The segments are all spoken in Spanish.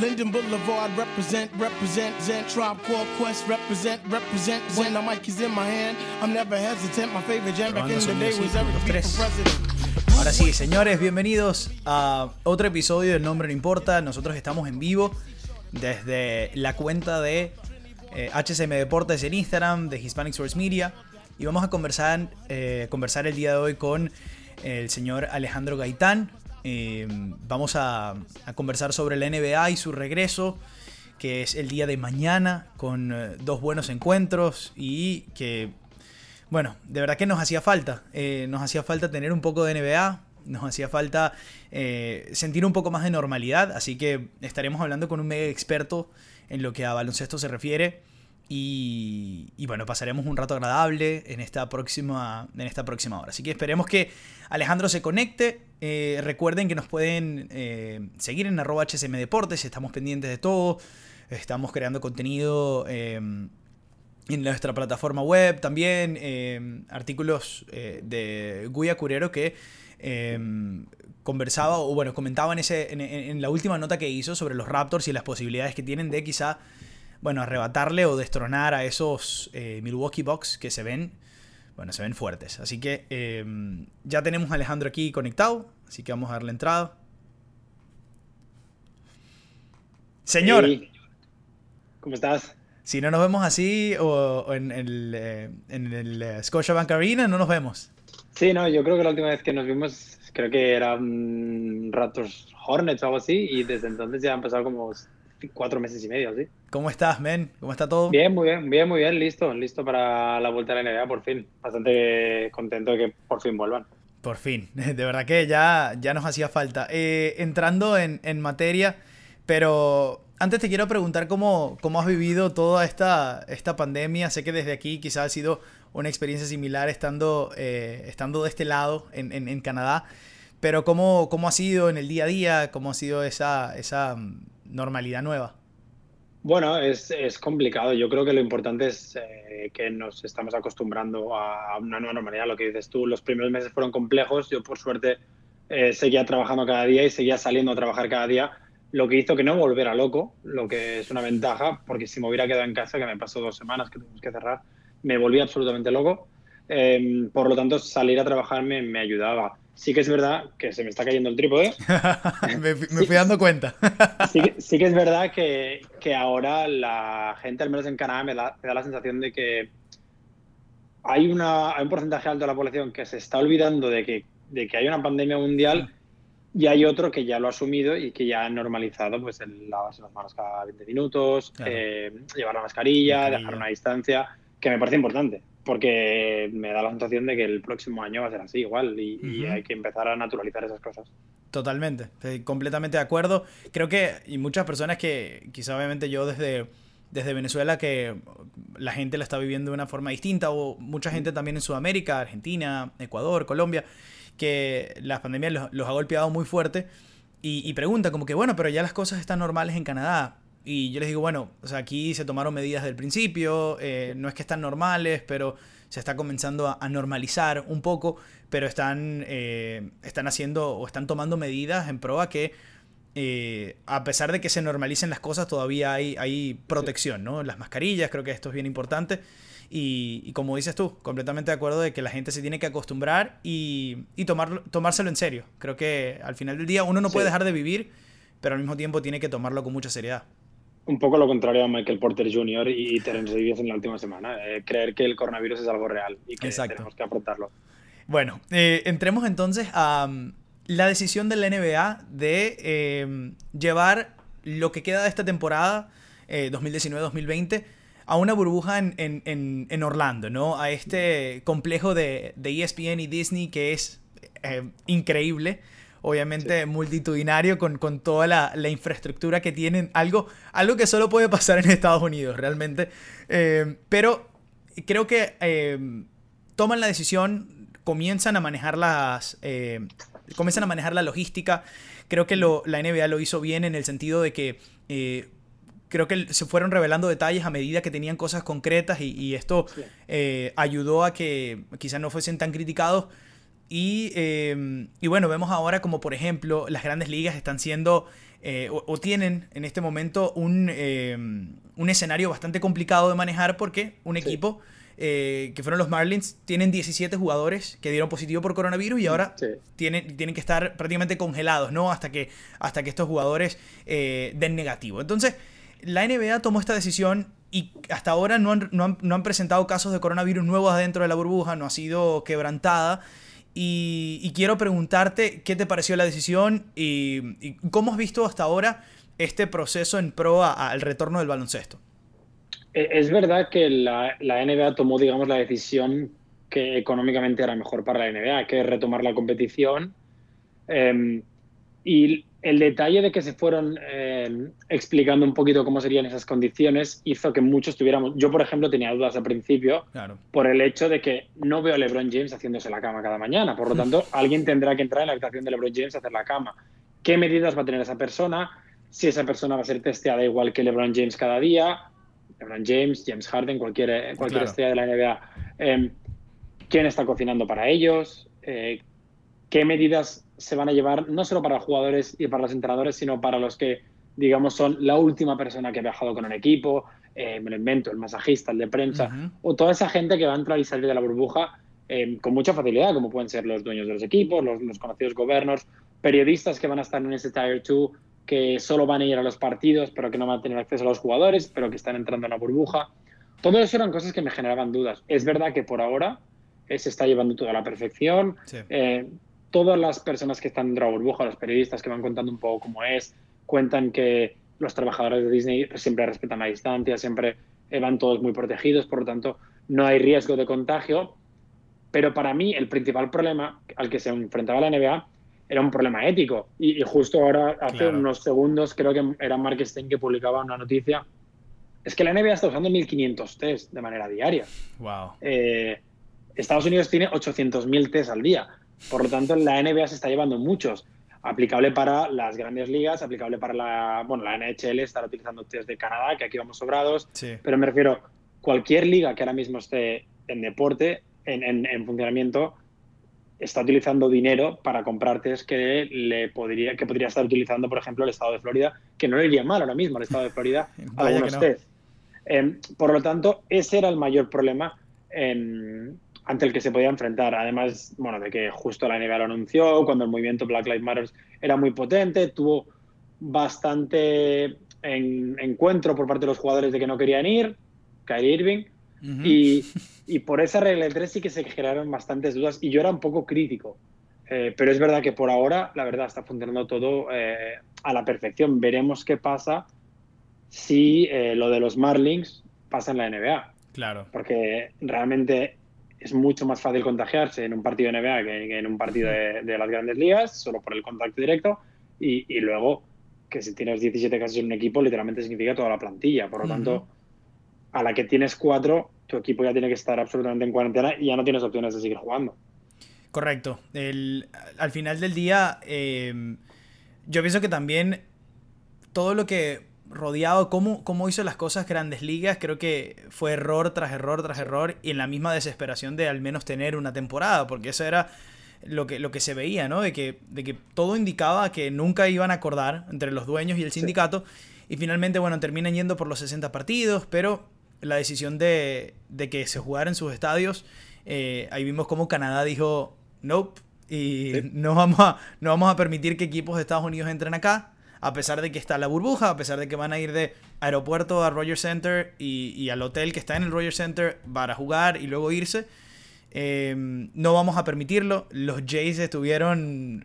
Linden Boulevard, represent, represent, Zen Tribe Called Quest, represent, represent. When the mic is in my hand, I'm never hesitant. My favorite jam back in the day was Eric B. president. Ahora sí, señores, bienvenidos a otro episodio del Nombre No Importa. Nosotros estamos en vivo desde la cuenta de eh, HSM Deportes en Instagram, de Hispanic Source Media. Y vamos a conversar, eh, conversar el día de hoy con el señor Alejandro Gaitán. Eh, vamos a, a conversar sobre la NBA y su regreso, que es el día de mañana, con eh, dos buenos encuentros y que bueno, de verdad que nos hacía falta. Eh, nos hacía falta tener un poco de NBA. Nos hacía falta eh, sentir un poco más de normalidad. Así que estaremos hablando con un mega experto en lo que a baloncesto se refiere. Y, y bueno, pasaremos un rato agradable en esta, próxima, en esta próxima hora. Así que esperemos que Alejandro se conecte. Eh, recuerden que nos pueden eh, seguir en arroba HSM Deportes. Estamos pendientes de todo. Estamos creando contenido. eh, en nuestra plataforma web también artículos de Guya Curero que conversaba o bueno comentaba en, ese, en la última nota que hizo sobre los Raptors y las posibilidades que tienen de quizá bueno arrebatarle o destronar a esos eh, Milwaukee Bucks que se ven bueno se ven fuertes así que eh, ya tenemos a Alejandro aquí conectado así que vamos a darle entrada señor Hey, ¿Cómo estás? Si no nos vemos así o, o en el, eh, en el eh, Scotiabank Arena, no nos vemos. Sí, no, yo creo que la última vez que nos vimos, creo que eran Raptors Hornets o algo así, y desde entonces ya han pasado como cuatro meses y medio, ¿sí? ¿Cómo estás, men? ¿Cómo está todo? Bien, muy bien, bien, muy bien, listo, listo para la vuelta a la NBA por fin. Bastante contento de que por fin vuelvan. Por fin. De verdad que ya, ya nos hacía falta. Eh, entrando en, en materia, pero antes te quiero preguntar cómo, cómo has vivido toda esta, esta pandemia. Sé que desde aquí quizás ha sido una experiencia similar estando, eh, estando de este lado en, en- en Canadá. Pero cómo, cómo ha sido en el día a día, cómo ha sido esa, esa normalidad nueva. Bueno, es, es complicado. Yo creo que lo importante es eh, que nos estamos acostumbrando a una nueva normalidad. Lo que dices tú, los primeros meses fueron complejos. Yo, por suerte, eh, seguía trabajando cada día y seguía saliendo a trabajar cada día. Lo que hizo que no volviera loco, lo que es una ventaja, porque si me hubiera quedado en casa, que me pasó dos semanas que tuvimos que cerrar, me volví absolutamente loco. Eh, por lo tanto, salir a trabajar me, me ayudaba. Sí que es verdad que se me está cayendo el trípode. me, fui- me fui dando cuenta. Sí, que- sí que es verdad que, que ahora la gente, al menos en Canadá, me da, me da la sensación de que hay, una, hay un porcentaje alto de la población que se está olvidando de que, de que hay una pandemia mundial y hay otro que ya lo ha asumido y que ya ha normalizado pues el lavarse las manos cada 20 minutos, Claro. eh, llevar la mascarilla, Mascarilla. dejar una distancia, que me parece importante porque me da la sensación de que el próximo año va a ser así igual y, hay que empezar a naturalizar esas cosas. Totalmente, estoy completamente de acuerdo. Creo que, y muchas personas que, quizá obviamente yo desde, desde Venezuela, que la gente la está viviendo de una forma distinta, o mucha gente también en Sudamérica, Argentina, Ecuador, Colombia, que la pandemia los, los ha golpeado muy fuerte y, y preguntan como que, bueno, pero ya las cosas están normales en Canadá. Y yo les digo, bueno, o sea, aquí se tomaron medidas del principio, eh, no es que están normales, pero se está comenzando a, a normalizar un poco, pero están, eh, están haciendo o están tomando medidas en pro a que, eh, a pesar de que se normalicen las cosas, todavía hay, hay protección, ¿no? Las mascarillas, creo que esto es bien importante. Y, y como dices tú, completamente de acuerdo de que la gente se tiene que acostumbrar y, y tomarlo, tomárselo en serio. Creo que al final del día uno no puede Sí. dejar de vivir, pero al mismo tiempo tiene que tomarlo con mucha seriedad. Un poco lo contrario a Michael Porter Jr. y Terence Davis en la última semana. eh, creer que el coronavirus es algo real y que Exacto. tenemos que afrontarlo. Bueno, eh, entremos entonces a um, la decisión de la NBA de eh, llevar lo que queda de esta temporada eh, 2019-2020 a una burbuja en, en- en- Orlando, ¿no? A este complejo de, de ESPN y Disney que es eh, increíble. Obviamente multitudinario con, con toda la, la infraestructura que tienen. Algo, algo que solo puede pasar en Estados Unidos, realmente. Eh, pero creo que eh, toman la decisión, comienzan a manejar las. eh, comienzan a manejar la logística. Creo que lo- la NBA lo hizo bien en el sentido de que. creo que se fueron revelando detalles a medida que tenían cosas concretas y, y esto eh, ayudó a que quizás no fuesen tan criticados. Y, eh, y bueno, vemos ahora como por ejemplo las grandes ligas están siendo eh, o, tienen en este momento un, un, escenario bastante complicado de manejar porque un equipo que fueron los Marlins tienen 17 jugadores que dieron positivo por coronavirus y ahora tienen, tienen que estar prácticamente congelados, ¿no? Hasta que, hasta que estos jugadores den negativo. Entonces, la NBA tomó esta decisión y hasta ahora no han, no, han, presentado casos de coronavirus nuevos adentro de la burbuja, no ha sido quebrantada. Y, quiero preguntarte qué te pareció la decisión y, cómo has visto hasta ahora este proceso en pro al retorno del baloncesto. E, es verdad que la, la, NBA tomó, digamos, la decisión que económicamente era mejor para la NBA, que es retomar la competición. Eh, y el detalle de que se fueron eh, explicando un poquito cómo serían esas condiciones hizo que muchos tuviéramos. Yo, por ejemplo, tenía dudas al principio por el hecho de que no veo a LeBron James haciéndose la cama cada mañana. Por lo tanto, alguien tendrá que entrar en la habitación de LeBron James a hacer la cama. ¿Qué medidas va a tener esa persona? Si esa persona va a ser testeada igual que LeBron James cada día. LeBron James, James Harden, cualquier, cualquier estrella de la NBA. Em, ¿Quién está cocinando para ellos? Eh, ¿Qué medidas se van a llevar no solo para los jugadores y para los entrenadores, sino para los que, digamos, son la última persona que ha viajado con un equipo, eh, me lo invento, el masajista, el de prensa, o toda esa gente que va a entrar y salir de la burbuja eh, con mucha facilidad, como pueden ser los dueños de los equipos, los, conocidos gobiernos, periodistas que van a estar en ese Tier 2, que solo van a ir a los partidos, pero que no van a tener acceso a los jugadores, pero que están entrando en la burbuja. Todo eso eran cosas que me generaban dudas. Es verdad que por ahora eh, se está llevando todo a la perfección todas las personas que están dentro de la burbuja, los periodistas que van contando un poco cómo es, cuentan que los trabajadores de Disney pues, siempre respetan la distancia, siempre eh, van todos muy protegidos, por lo tanto no hay riesgo de contagio. Pero para mí el principal problema al que se enfrentaba la NBA era un problema ético. Y, justo ahora, hace unos segundos, creo que era Mark Stein que publicaba una noticia. Es que la NBA está usando 1.500 test de manera diaria. Wow. Eh, Estados Unidos tiene 800.000 test al día. Por lo tanto, la NBA se está llevando muchos. Aplicable para las grandes ligas, aplicable para la. Bueno, la NHL estará utilizando test de Canadá, que aquí vamos sobrados. Pero me refiero, cualquier liga que ahora mismo esté en deporte, en, funcionamiento, está utilizando dinero para comprar test que le podría que podría estar utilizando, por ejemplo, el estado de Florida, que no le iría mal ahora mismo al estado de Florida algunos test. Em, por lo tanto, ese era el mayor problema en, ante el que se podía enfrentar. Además, bueno, de que justo la NBA lo anunció, cuando el movimiento Black Lives Matter era muy potente, tuvo bastante encuentro por parte de los jugadores de que no querían ir, Kyrie Irving, y, por esa regla de tres sí que se generaron bastantes dudas y yo era un poco crítico. Eh, pero es verdad que por ahora, la verdad, está funcionando todo eh, a la perfección. Veremos qué pasa si eh, lo de los Marlins pasa en la NBA. Claro. Porque realmente es mucho más fácil contagiarse en un partido de NBA que, en un partido de, las grandes ligas, solo por el contacto directo. Y, luego, que si tienes 17 casos en un equipo, literalmente significa toda la plantilla. Por lo tanto, a la que tienes cuatro, tu equipo ya tiene que estar absolutamente en cuarentena y ya no tienes opciones de seguir jugando. Correcto. al final del día, eh, yo pienso que también todo lo que rodeado, cómo, cómo hizo las cosas Grandes Ligas, creo que fue error tras error tras error y en la misma desesperación de al menos tener una temporada, porque eso era lo que, lo que se veía, ¿no? De que, de que todo indicaba que nunca iban a acordar entre los dueños y el sindicato y finalmente, bueno, terminan yendo por los 60 partidos, pero la decisión de, de que se jugara en sus estadios, eh, ahí vimos cómo Canadá dijo, nope, y no, vamos a, no vamos a permitir que equipos de Estados Unidos entren acá a pesar de que está la burbuja, a pesar de que van a ir de aeropuerto a Rogers Center y, al hotel que está en el Rogers Center para jugar y luego irse. Em, no vamos a permitirlo. Los Jays estuvieron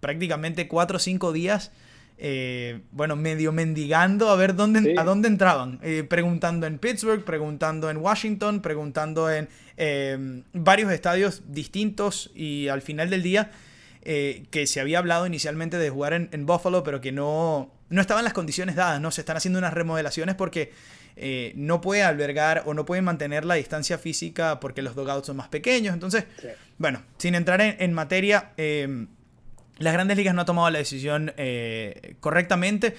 prácticamente 4 o 5 días, eh, bueno, medio mendigando a ver dónde, a dónde entraban. Eh, preguntando en Pittsburgh, preguntando en Washington, preguntando en em, varios estadios distintos y al final del día eh, que se había hablado inicialmente de jugar en, Buffalo, pero que no, no estaban las condiciones dadas, ¿no? Se están haciendo unas remodelaciones porque eh, no puede albergar o no puede mantener la distancia física porque los dogouts son más pequeños. Entonces, bueno, sin entrar en, materia, eh, las grandes ligas no han tomado la decisión correctamente.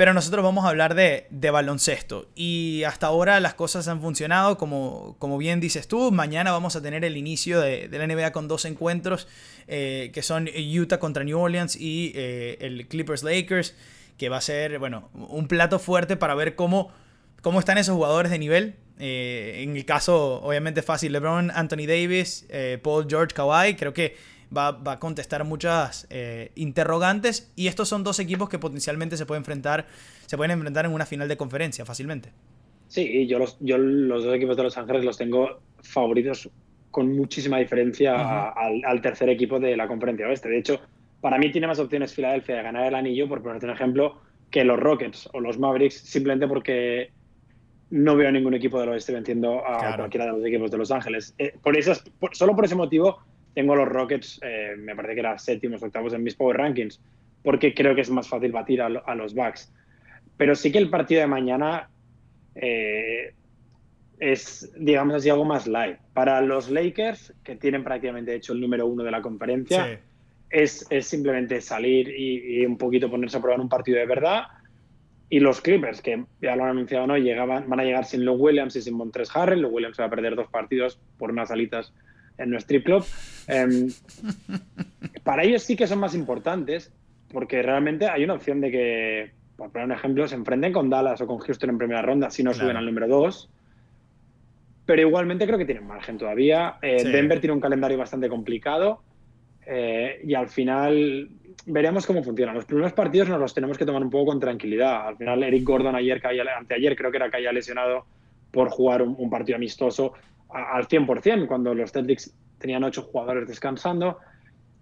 Pero nosotros vamos a hablar de, baloncesto. Y hasta ahora las cosas han funcionado, como, bien dices tú. Mañana vamos a tener el inicio de, la NBA con dos encuentros, eh, que son Utah contra New Orleans y eh, el Clippers Lakers. que va a ser, bueno, un plato fuerte para ver cómo, están esos jugadores de nivel. Eh, en el caso, obviamente fácil, LeBron, Anthony Davis, Paul George, Kawhi, creo que va, va a contestar muchas eh, interrogantes y estos son dos equipos que potencialmente se pueden enfrentar, se pueden enfrentar en una final de conferencia fácilmente. Sí, yo los, yo los dos equipos de Los Ángeles los tengo favoritos con muchísima diferencia al, al, tercer equipo de la conferencia oeste. De hecho, para mí tiene más opciones Filadelfia de ganar el anillo, por ponerte un ejemplo, que los Rockets o los Mavericks, simplemente porque no veo a ningún equipo del oeste venciendo a cualquiera de los equipos de Los Ángeles. Eh, por esas, solo por ese motivo tengo a los Rockets, eh, me parece que eran séptimos, octavos en mis Power Rankings, porque creo que es más fácil batir a, a los Bucks. Pero sí que el partido de mañana eh, es, digamos así, algo más light. Para los Lakers, que tienen prácticamente hecho el número uno de la conferencia, es, es, simplemente salir y, un poquito ponerse a probar un partido de verdad. Y los Clippers, que ya lo han anunciado, ¿no? Llegaban, van a llegar sin los Williams y sin Montres Harrell. Los Williams va a perder dos partidos por unas alitas en nuestro strip club. Em, para ellos sí que son más importantes, porque realmente hay una opción de que, por poner un ejemplo, se enfrenten con Dallas o con Houston en primera ronda si no suben al número 2. Pero igualmente creo que tienen margen todavía. Eh, Denver tiene un calendario bastante complicado. Eh, y al final veremos cómo funciona. Los primeros partidos nos los tenemos que tomar un poco con tranquilidad. Al final, Eric Gordon ayer, caía, anteayer creo que era que haya lesionado por jugar un, partido amistoso al 100%, cuando los Celtics tenían ocho jugadores descansando.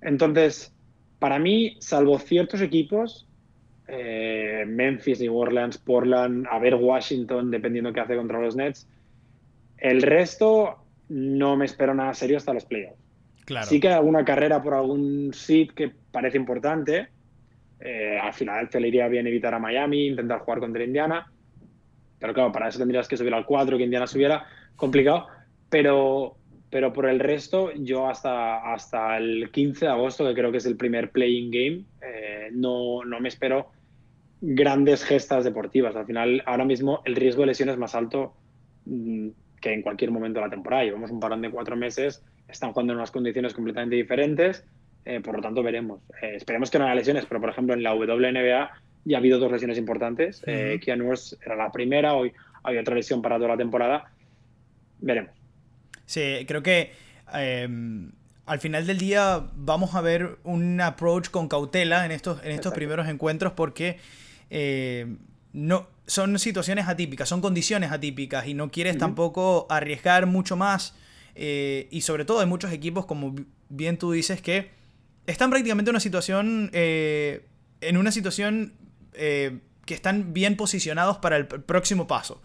Entonces, para mí, salvo ciertos equipos, eh, Memphis, New Orleans, Portland, a ver Washington, dependiendo qué hace contra los Nets, el resto no me espero nada serio hasta los playoffs. Sí que hay alguna carrera por algún seed que parece importante. Eh, al final te le iría bien evitar a Miami, intentar jugar contra Indiana. Pero claro, para eso tendrías que subir al 4, que Indiana subiera. Complicado. Pero, pero por el resto, yo hasta, hasta el 15 de agosto, que creo que es el primer playing game, eh, no, no me espero grandes gestas deportivas. Al final, ahora mismo el riesgo de lesión es más alto mm, que en cualquier momento de la temporada. Llevamos un parón de cuatro meses están jugando en unas condiciones completamente diferentes, eh, por lo tanto veremos. Eh, esperemos que no haya lesiones, pero por ejemplo en la WNBA ya ha habido dos lesiones importantes. Uh era la primera, hoy hay otra lesión para toda la temporada. Veremos. Sí, creo que em, al final del día vamos a ver un approach con cautela en estos, en estos primeros encuentros porque no, son situaciones atípicas, son condiciones atípicas y no quieres tampoco arriesgar mucho más eh, y sobre todo hay muchos equipos, como bien tú dices, que están prácticamente en una situación, eh, en una situación eh, que están bien posicionados para el próximo paso.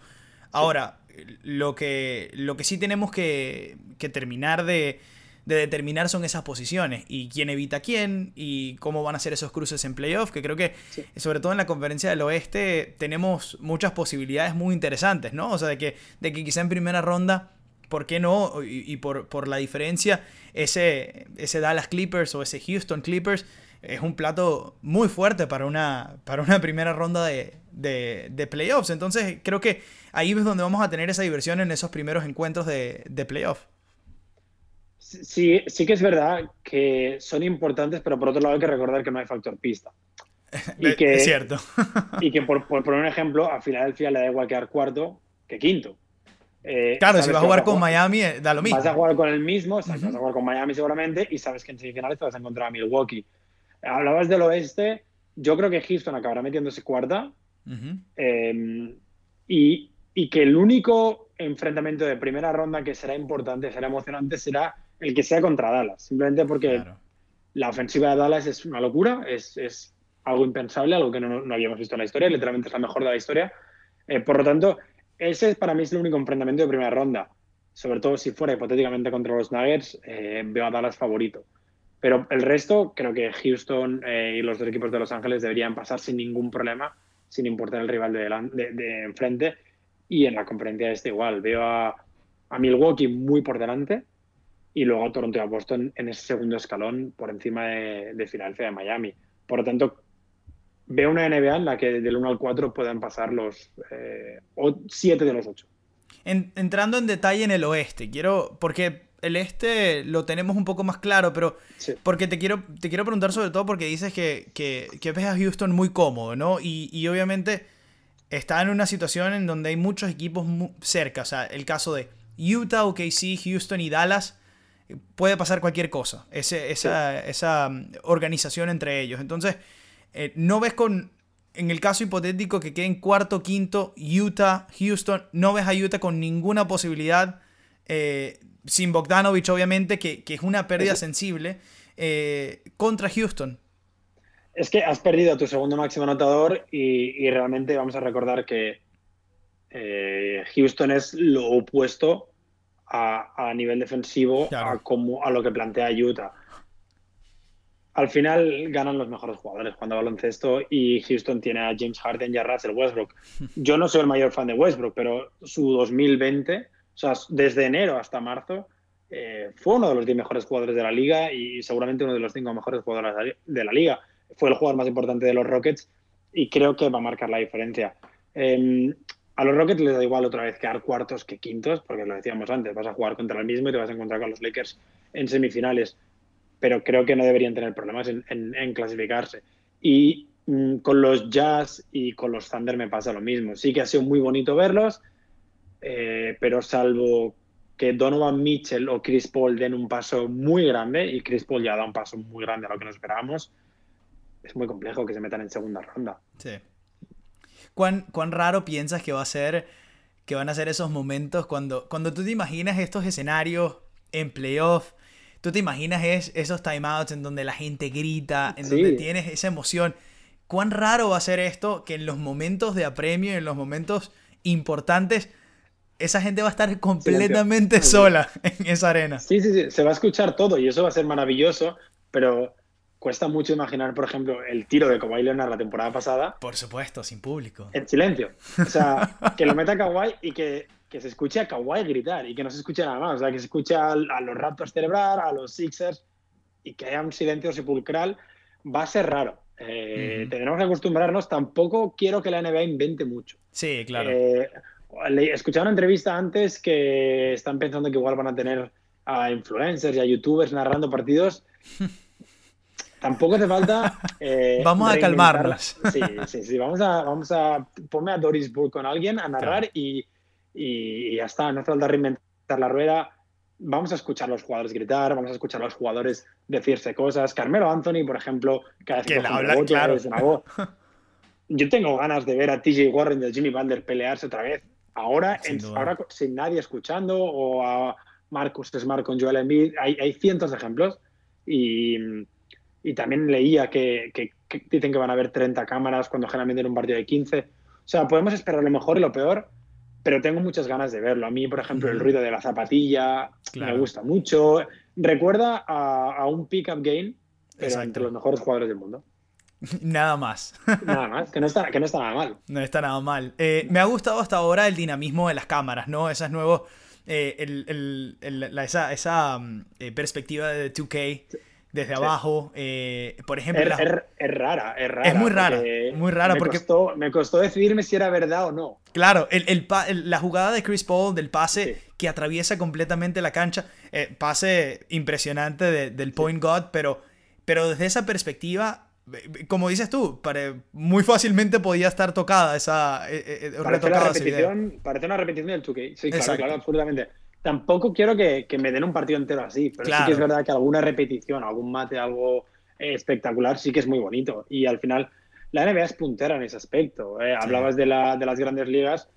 Ahora, lo que, lo que sí tenemos que, terminar de, determinar son esas posiciones y quién evita quién y cómo van a ser esos cruces en playoff, que creo que sobre todo en la conferencia del oeste tenemos muchas posibilidades muy interesantes, ¿no? O sea, de que, de que quizá en primera ronda ¿por qué no? Y, por, la diferencia, ese, ese Dallas Clippers o ese Houston Clippers es un plato muy fuerte para una, para una primera ronda de, de, playoffs. Entonces creo que ahí es donde vamos a tener esa diversión en esos primeros encuentros de, de playoff. Sí, sí que es verdad que son importantes, pero por otro lado hay que recordar que no hay factor pista. Y que, es cierto. y que por, por poner un ejemplo, a Filadelfia le da igual quedar cuarto que quinto. Eh, claro, si vas a jugar con Miami, eh, da lo mismo. Vas a jugar con el mismo, vas a jugar con Miami seguramente, y sabes que en semifinales te vas a encontrar a Milwaukee. Hablabas del oeste, yo creo que Houston acabará metiéndose cuarta. Em, y, y, que el único enfrentamiento de primera ronda que será importante, será emocionante, será el que sea contra Dallas. Simplemente porque la ofensiva de Dallas es una locura, es, es algo impensable, algo que no, no, habíamos visto en la historia, literalmente es la mejor de la historia. Eh, por lo tanto, ese para mí es el único enfrentamiento de primera ronda. Sobre todo si fuera hipotéticamente contra los Nuggets, eh, veo a Dallas favorito. Pero el resto, creo que Houston eh, y los dos equipos de Los Ángeles deberían pasar sin ningún problema, sin importar el rival de, de, enfrente. Y en la conferencia este igual, veo a, Milwaukee muy por delante y luego a Toronto y a Boston en ese segundo escalón por encima de, de Filadelfia de Miami. Por lo tanto, veo una NBA en la que del 1 al 4 puedan pasar los 7 eh, de los 8. entrando en detalle en el oeste, quiero, porque el este lo tenemos un poco más claro, pero porque te quiero, te quiero preguntar sobre todo porque dices que, que, que ves a Houston muy cómodo, ¿no? Y, y, obviamente está en una situación en donde hay muchos equipos cerca, o sea, el caso de Utah, OKC, Houston y Dallas, puede pasar cualquier cosa, ese, esa, esa mm, organización entre ellos. Entonces, eh, no ves con, en el caso hipotético que queden cuarto, quinto, Utah, Houston, no ves a Utah con ninguna posibilidad, eh, sin Bogdanovich obviamente, que, es una pérdida sensible, eh, contra Houston. Es que has perdido a tu segundo máximo anotador y, realmente vamos a recordar que Houston es lo opuesto a, nivel defensivo a, como, a lo que plantea Utah al final ganan los mejores jugadores cuando baloncesto y Houston tiene a James Harden y a Russell Westbrook. Yo no soy el mayor fan de Westbrook, pero su 2020, o sea, desde enero hasta marzo, eh, fue uno de los 10 mejores jugadores de la liga y seguramente uno de los 5 mejores jugadores de la liga. Fue el jugador más importante de los Rockets y creo que va a marcar la diferencia. Em, a los Rockets les da igual otra vez quedar cuartos que quintos, porque lo decíamos antes, vas a jugar contra el mismo y te vas a encontrar con los Lakers en semifinales pero creo que no deberían tener problemas en, clasificarse. Y mm, con los Jazz y con los Thunder me pasa lo mismo. Sí que ha sido muy bonito verlos, eh, pero salvo que Donovan Mitchell o Chris Paul den un paso muy grande, y Chris Paul ya da un paso muy grande a lo que nos esperábamos, es muy complejo que se metan en segunda ronda. Sí. ¿Cuán, cuán raro piensas que va a ser, que van a ser esos momentos cuando, cuando tú te imaginas estos escenarios en playoff? tú te imaginas es, esos timeouts en donde la gente grita, en donde tienes esa emoción. ¿Cuán raro va a ser esto que en los momentos de apremio, en los momentos importantes, esa gente va a estar completamente sola en esa arena? Sí, sí, sí, se va a escuchar todo y eso va a ser maravilloso, pero cuesta mucho imaginar, por ejemplo, el tiro de Kawhi Leonard la temporada pasada. Por supuesto, sin público. En silencio. O sea, que lo meta Kawhi y que que se escuche a Kawhi gritar y que no se escuche nada más. O sea, que se escuche a, los Raptors celebrar, a los Sixers y que haya un silencio sepulcral, va a ser raro. Eh, Tenemos que acostumbrarnos. Tampoco quiero que la NBA invente mucho. Sí, claro. Eh, escuché una entrevista antes que están pensando que igual van a tener a influencers y a youtubers narrando partidos. Tampoco hace falta. Eh, vamos a calmarnos. Sí, sí, sí. Vamos a, vamos a. Ponme a Doris Bull con alguien a narrar y y ya está, no hace falta reinventar la rueda. Vamos a escuchar a los jugadores gritar, vamos a escuchar a los jugadores decirse cosas. Carmelo Anthony, por ejemplo, cada vez que, habla, claro. Yo tengo ganas de ver a TJ Warren y a Jimmy Butler pelearse otra vez. Ahora, ahora sin nadie escuchando, o a Marcus Smart con Joel Embiid. Hay, hay cientos de ejemplos. Y, y también leía que, que, dicen que van a haber 30 cámaras cuando generalmente en un partido de 15. O sea, podemos esperar lo mejor y lo peor, pero tengo muchas ganas de verlo. A mí, por ejemplo, el ruido de la zapatilla me gusta mucho. Recuerda a, un pick-up game, entre los mejores jugadores del mundo. Nada más. Nada más, que no está, que no está nada mal. No está nada mal. Eh, me ha gustado hasta ahora el dinamismo de las cámaras, ¿no? Esas nuevos. Eh, el, el, esa, esa mm, eh, perspectiva de 2K desde abajo. Por ejemplo. Es, rara, es rara. Es muy rara, muy rara me porque. Costó, me costó decidirme si era verdad o no. Claro, el, la jugada de Chris Paul del pase que atraviesa completamente la cancha, pase impresionante del point guard, pero, pero desde esa perspectiva, como dices tú, muy fácilmente podía estar tocada esa. parece, una repetición, parece una repetición del 2K. Sí, claro, claro, absolutamente tampoco quiero que, me den un partido entero así, pero sí que es verdad que alguna repetición, algún mate, algo eh, espectacular sí que es muy bonito. Y al final, la NBA es puntera en ese aspecto. Eh. Hablabas de, la, de las grandes ligas,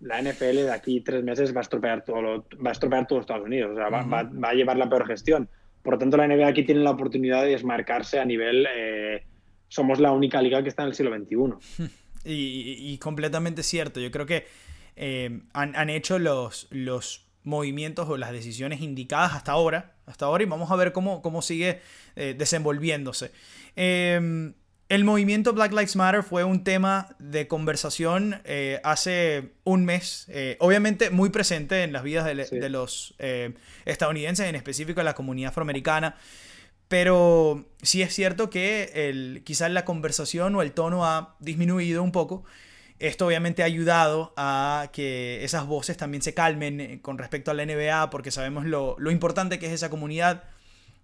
la NFL de aquí tres meses va a estropear todo, va a estropear todo Estados Unidos, o sea, va, a llevar la peor gestión. Por lo tanto, la NBA aquí tiene la oportunidad de desmarcarse a nivel. Eh, somos la única liga que está en el siglo XXI. Y, completamente cierto. Yo creo que han, han, hecho los, los movimientos o las decisiones indicadas hasta ahora, hasta ahora y vamos a ver cómo, cómo sigue eh, desenvolviéndose. Em, el movimiento Black Lives Matter fue un tema de conversación eh, hace un mes, eh, obviamente muy presente en las vidas de, los estadounidenses, en específico en la comunidad afroamericana, pero sí es cierto que el, quizás la conversación o el tono ha disminuido un poco. Esto obviamente ha ayudado a que esas voces también se calmen eh, con respecto a la NBA porque sabemos lo, lo importante que es esa comunidad.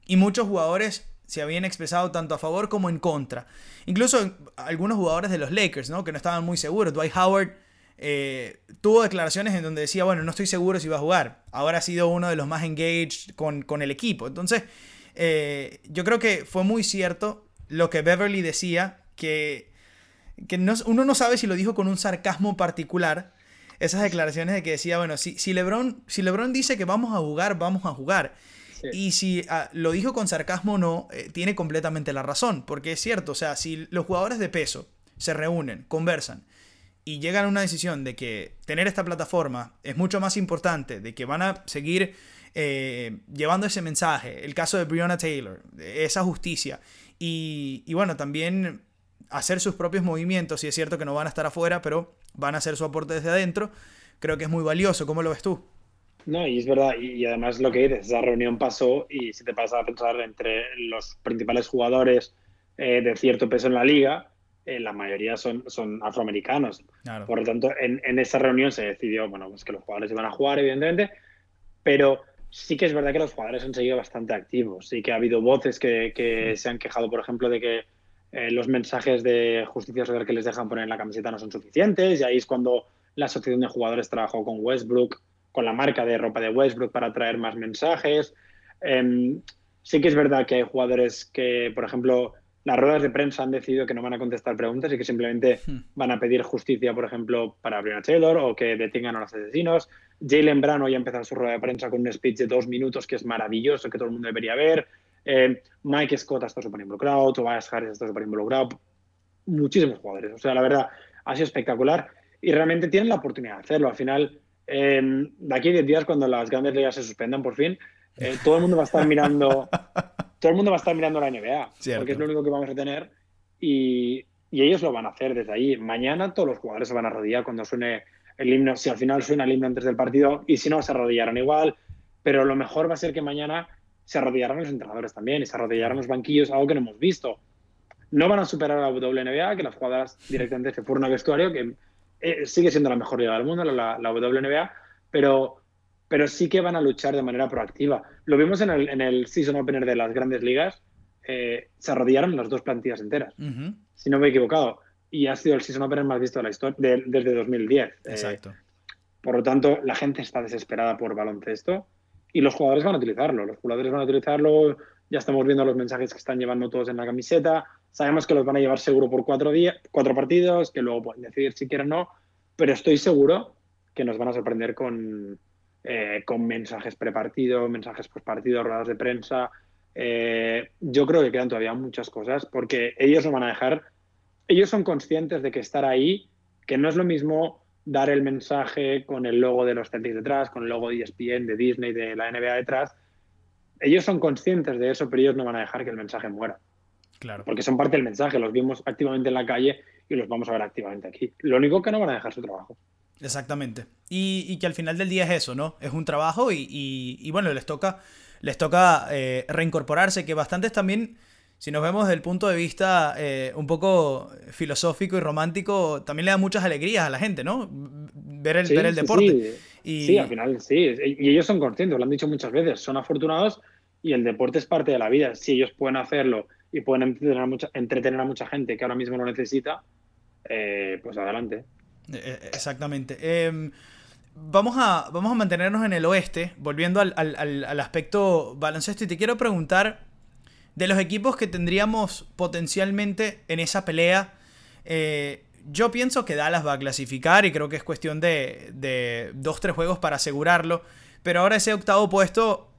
Y muchos jugadores se habían expresado tanto a favor como en contra. Incluso algunos jugadores de los Lakers, ¿no? Que no estaban muy seguros. Dwight Howard eh, tuvo declaraciones en donde decía, bueno, no estoy seguro si va a jugar. Ahora ha sido uno de los más engaged con, con el equipo. Entonces, eh, yo creo que fue muy cierto lo que Beverly decía, que, que uno no sabe si lo dijo con un sarcasmo particular. Esas declaraciones de que decía, bueno, si, si, Lebron, si Lebron dice que vamos a jugar, vamos a jugar. Y si ah, lo dijo con sarcasmo o no, eh, tiene completamente la razón, porque es cierto, o sea, si los jugadores de peso se reúnen, conversan y llegan a una decisión de que tener esta plataforma es mucho más importante, de que van a seguir eh, llevando ese mensaje, el caso de Breonna Taylor, esa justicia, y, y bueno, también hacer sus propios movimientos, y es cierto que no van a estar afuera, pero van a hacer su aporte desde adentro, creo que es muy valioso, ¿cómo lo ves tú? No, y es verdad, y, además lo que dices, esa reunión pasó y si te pasa a pensar entre los principales jugadores eh, de cierto peso en la liga, eh, la mayoría son, son afroamericanos. Por lo tanto, en, en, esa reunión se decidió, bueno, pues que los jugadores iban a jugar, evidentemente, pero sí que es verdad que los jugadores han seguido bastante activos. Sí que ha habido voces que, que se han quejado, por ejemplo, de que eh, los mensajes de justicia social que les dejan poner en la camiseta no son suficientes, y ahí es cuando la asociación de jugadores trabajó con Westbrook con la marca de ropa de Westbrook para traer más mensajes. Em, sí que es verdad que hay jugadores que, por ejemplo, las ruedas de prensa han decidido que no van a contestar preguntas y que simplemente hmm. van a pedir justicia, por ejemplo, para Breonna Taylor o que detengan a los asesinos. Jalen Brown hoy ha empezado su rueda de prensa con un speech de dos minutos que es maravilloso, que todo el mundo debería ver. Em, Mike Scott está súper involucrado, Tobias Harris está súper involucrado. Muchísimos jugadores. O sea, la verdad, ha sido espectacular y realmente tienen la oportunidad de hacerlo. Al final, de aquí a 10 días, cuando las grandes ligas se suspendan por fin, eh, todo el mundo va a estar mirando. todo el mundo va a estar mirando la NBA, porque es lo único que vamos a tener. Y, y, ellos lo van a hacer desde ahí. Mañana todos los jugadores se van a arrodillar cuando suene el himno. Si al final suena el himno antes del partido, y si no, se arrodillarán igual. Pero lo mejor va a ser que mañana se arrodillarán los entrenadores también y se arrodillarán los banquillos, algo que no hemos visto. No van a superar a la WNBA, que las jugadoras directamente se fueron al vestuario, que eh, sigue siendo la mejor liga del mundo, la, la, WNBA, pero, pero sí que van a luchar de manera proactiva. Lo vimos en el, en el Season Opener de las grandes ligas, eh, se arrodillaron las dos plantillas enteras, si no me he equivocado, y ha sido el Season Opener más visto de la historia desde 2010. Eh, Exacto. por lo tanto, la gente está desesperada por baloncesto y los jugadores van a utilizarlo. Los jugadores van a utilizarlo. Ya estamos viendo los mensajes que están llevando todos en la camiseta. Sabemos que los van a llevar seguro por cuatro, días, cuatro partidos, que luego pueden decidir si quieren o no, pero estoy seguro que nos van a sorprender con, eh, con mensajes prepartido, mensajes postpartido, ruedas de prensa. Eh, yo creo que quedan todavía muchas cosas porque ellos no van a dejar, ellos son conscientes de que estar ahí, que no es lo mismo dar el mensaje con el logo de los Celtics detrás, con el logo de ESPN, de Disney, de la NBA detrás. Ellos son conscientes de eso, pero ellos no van a dejar que el mensaje muera. Claro. Porque son parte del mensaje, los vimos activamente en la calle y los vamos a ver activamente aquí. Lo único que no van a dejar su trabajo. Exactamente. Y, que al final del día es eso, ¿no? Es un trabajo y, bueno, les toca, les toca eh, reincorporarse, que bastantes también, si nos vemos desde el punto de vista eh, un poco filosófico y romántico, también le da muchas alegrías a la gente, ¿no? Ver el, ver el deporte. Sí. Y... sí, al final sí. Y ellos son conscientes, lo han dicho muchas veces, son afortunados y el deporte es parte de la vida. Si ellos pueden hacerlo y pueden entretener a mucha, gente que ahora mismo lo necesita, eh, pues adelante. Eh, eh, exactamente. Em, vamos, a, vamos a mantenernos en el oeste, volviendo al, al, aspecto baloncesto, y te quiero preguntar de los equipos que tendríamos potencialmente en esa pelea. yo pienso que Dallas va a clasificar y creo que es cuestión de, de dos, tres juegos para asegurarlo. Pero ahora ese octavo puesto,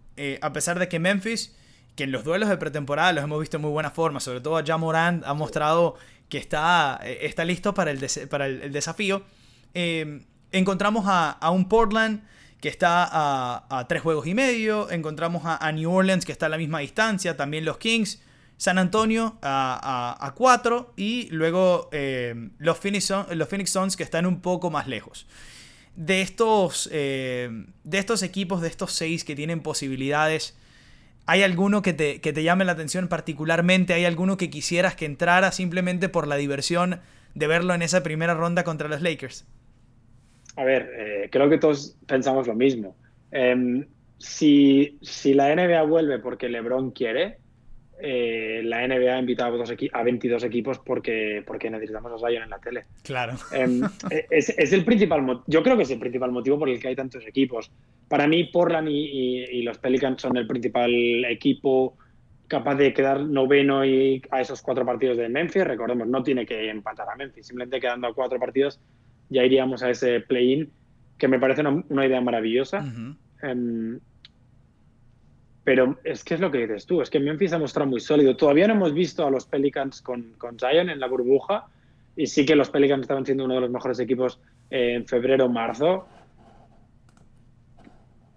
a pesar de que Memphis que en los duelos de pretemporada los hemos visto en muy buena forma, sobre todo ya Morant ha mostrado que está, eh, está listo para el, para el, desafío. Em, encontramos a, un Portland que está a, tres juegos y medio, encontramos a, New Orleans que está a la misma distancia, también los Kings, San Antonio a, cuatro y luego em, los, Phoenix, los Phoenix Suns que están un poco más lejos. De estos, em, de estos equipos, de estos seis que tienen posibilidades ¿Hay alguno que te, llame la atención particularmente? ¿Hay alguno que quisieras que entrara simplemente por la diversión de verlo en esa primera ronda contra los Lakers? A ver, eh, creo que todos pensamos lo mismo. Em, si, si la NBA vuelve porque LeBron quiere, eh, la NBA ha invitado a, dos a 22 equipos porque, porque necesitamos a Zion en la tele. Claro. Em, es, es, el principal yo creo que es el principal motivo por el que hay tantos equipos. Para mí, Portland y, y, los Pelicans son el principal equipo capaz de quedar noveno y a esos cuatro partidos de Memphis. Recordemos, no tiene que empatar a Memphis, simplemente quedando a cuatro partidos ya iríamos a ese play-in, que me parece una, una idea maravillosa. Pero es que es lo que dices tú, es que Memphis ha mostrado muy sólido. Todavía no hemos visto a los Pelicans con, con Zion en la burbuja y sí que los Pelicans estaban siendo uno de los mejores equipos en febrero marzo.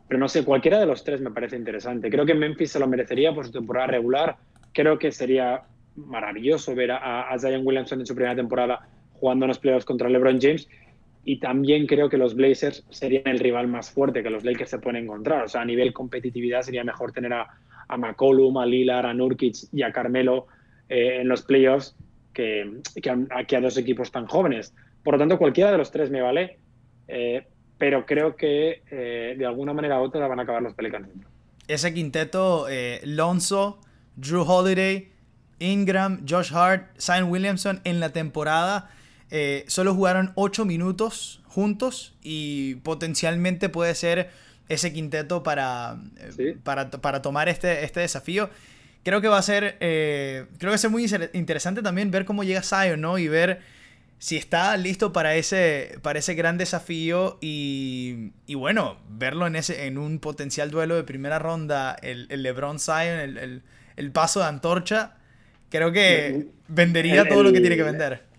Pero no sé, cualquiera de los tres me parece interesante. Creo que Memphis se lo merecería por su temporada regular. Creo que sería maravilloso ver a, a Zion Williamson en su primera temporada jugando en los playoffs contra LeBron James y también creo que los Blazers serían el rival más fuerte que los Lakers se pueden encontrar. O sea, a nivel competitividad sería mejor tener a, a McCollum, a Lillard, a Nurkic y a Carmelo eh, en los playoffs que, que, a, dos equipos tan jóvenes. Por lo tanto, cualquiera de los tres me vale, eh, pero creo que eh, de alguna manera u otra van a acabar los Pelicans. Ese quinteto, Lonzo, Drew Holiday, Ingram, Josh Hart, Zion Williamson en la temporada eh, solo jugaron 8 minutos juntos y potencialmente puede ser ese quinteto para, eh, para, para, tomar este, este desafío. Creo que va a ser, eh, creo que va a ser muy interesante también ver cómo llega Zion, ¿no? Y ver si está listo para ese, para ese gran desafío y, y bueno, verlo en, ese, en un potencial duelo de primera ronda, el, el LeBron Zion, el, el, el, paso de antorcha, creo que vendería todo lo que tiene que vender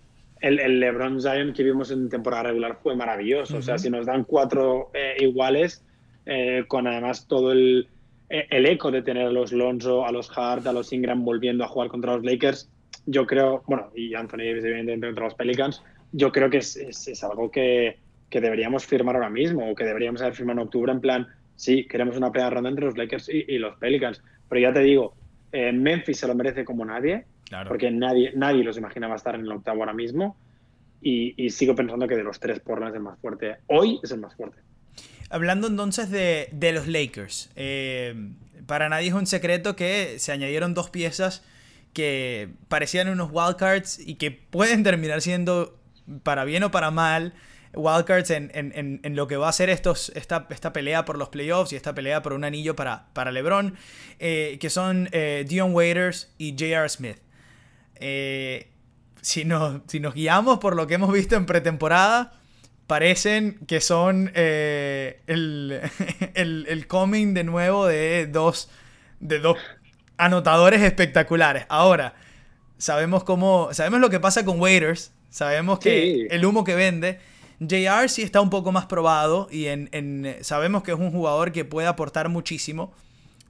el, LeBron Zion que vimos en temporada regular fue maravilloso. O sea, si nos dan cuatro eh, iguales, eh, con además todo el, eh, el, eco de tener a los Lonzo, a los Hart, a los Ingram volviendo a jugar contra los Lakers, yo creo, bueno, y Anthony Davis evidentemente contra los Pelicans, yo creo que es, es, algo que, que, deberíamos firmar ahora mismo o que deberíamos haber firmado en octubre en plan, sí, queremos una primera ronda entre los Lakers y, y los Pelicans. Pero ya te digo, Memphis se lo merece como nadie porque nadie, nadie los imaginaba estar en el octavo ahora mismo. Y, sigo pensando que de los tres Portland es el más fuerte. Hoy es el más fuerte. Hablando entonces de, de los Lakers. Eh, para nadie es un secreto que se añadieron dos piezas que parecían unos wildcards y que pueden terminar siendo, para bien o para mal, wildcards en, en, en, lo que va a ser estos, esta, esta, pelea por los playoffs y esta pelea por un anillo para, para LeBron, eh, que son eh, Dion Waiters y J.R. Smith. Eh, si, nos, si nos guiamos por lo que hemos visto en pretemporada, parecen que son eh, el, el, el, coming de nuevo de dos, de dos anotadores espectaculares. Ahora, sabemos cómo, sabemos lo que pasa con Waiters, sabemos que el humo que vende. JR sí está un poco más probado y en, en, sabemos que es un jugador que puede aportar muchísimo,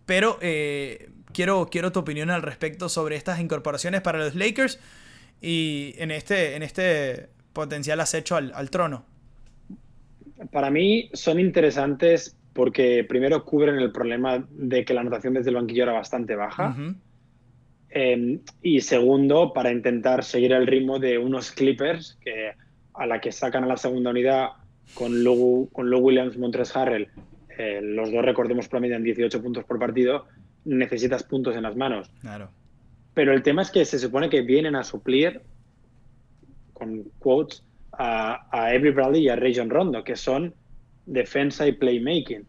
pero eh, quiero, quiero tu opinión al respecto sobre estas incorporaciones para los Lakers y en este, en este potencial acecho al, al trono. Para mí son interesantes porque primero cubren el problema de que la anotación desde el banquillo era bastante baja. Uh -huh. eh, y segundo, para intentar seguir el ritmo de unos Clippers que a la que sacan a la segunda unidad con Lou, con Lou Williams, Montres Harrell, eh, los dos recordemos promedian 18 puntos por partido, necesitas puntos en las manos. Claro. Pero el tema es que se supone que vienen a suplir, con quotes, a, a Bradley y a Rajon Rondo, que son defensa y playmaking.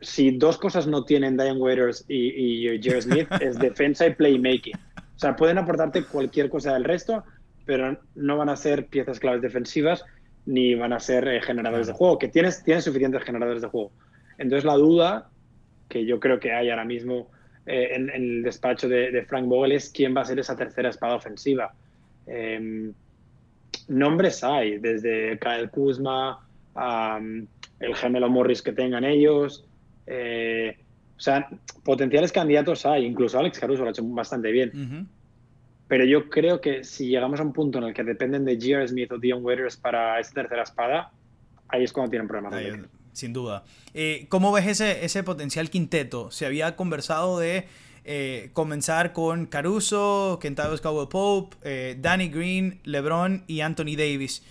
Si dos cosas no tienen Diane Waiters y, y Jerry Smith, es defensa y playmaking. O sea, pueden aportarte cualquier cosa del resto, pero no van a ser piezas claves defensivas ni van a ser eh, generadores de juego, que tienes, tienes suficientes generadores de juego. Entonces la duda que yo creo que hay ahora mismo eh, en, en, el despacho de, de, Frank Vogel es quién va a ser esa tercera espada ofensiva. Eh, nombres hay, desde Kyle Kuzma, um, el gemelo Morris que tengan ellos. Eh, o sea, potenciales candidatos hay, incluso Alex Caruso lo ha hecho bastante bien. Uh -huh. Pero yo creo que si llegamos a un punto en el que dependen de J.R. Smith o Dion Waiters para esa tercera espada, ahí es cuando tienen problemas. Sin duda. Eh, ¿Cómo ves ese, ese potencial quinteto? Se había conversado de eh, comenzar con Caruso, Kentavious Cowboy Pope, eh, Danny Green, LeBron y Anthony Davis.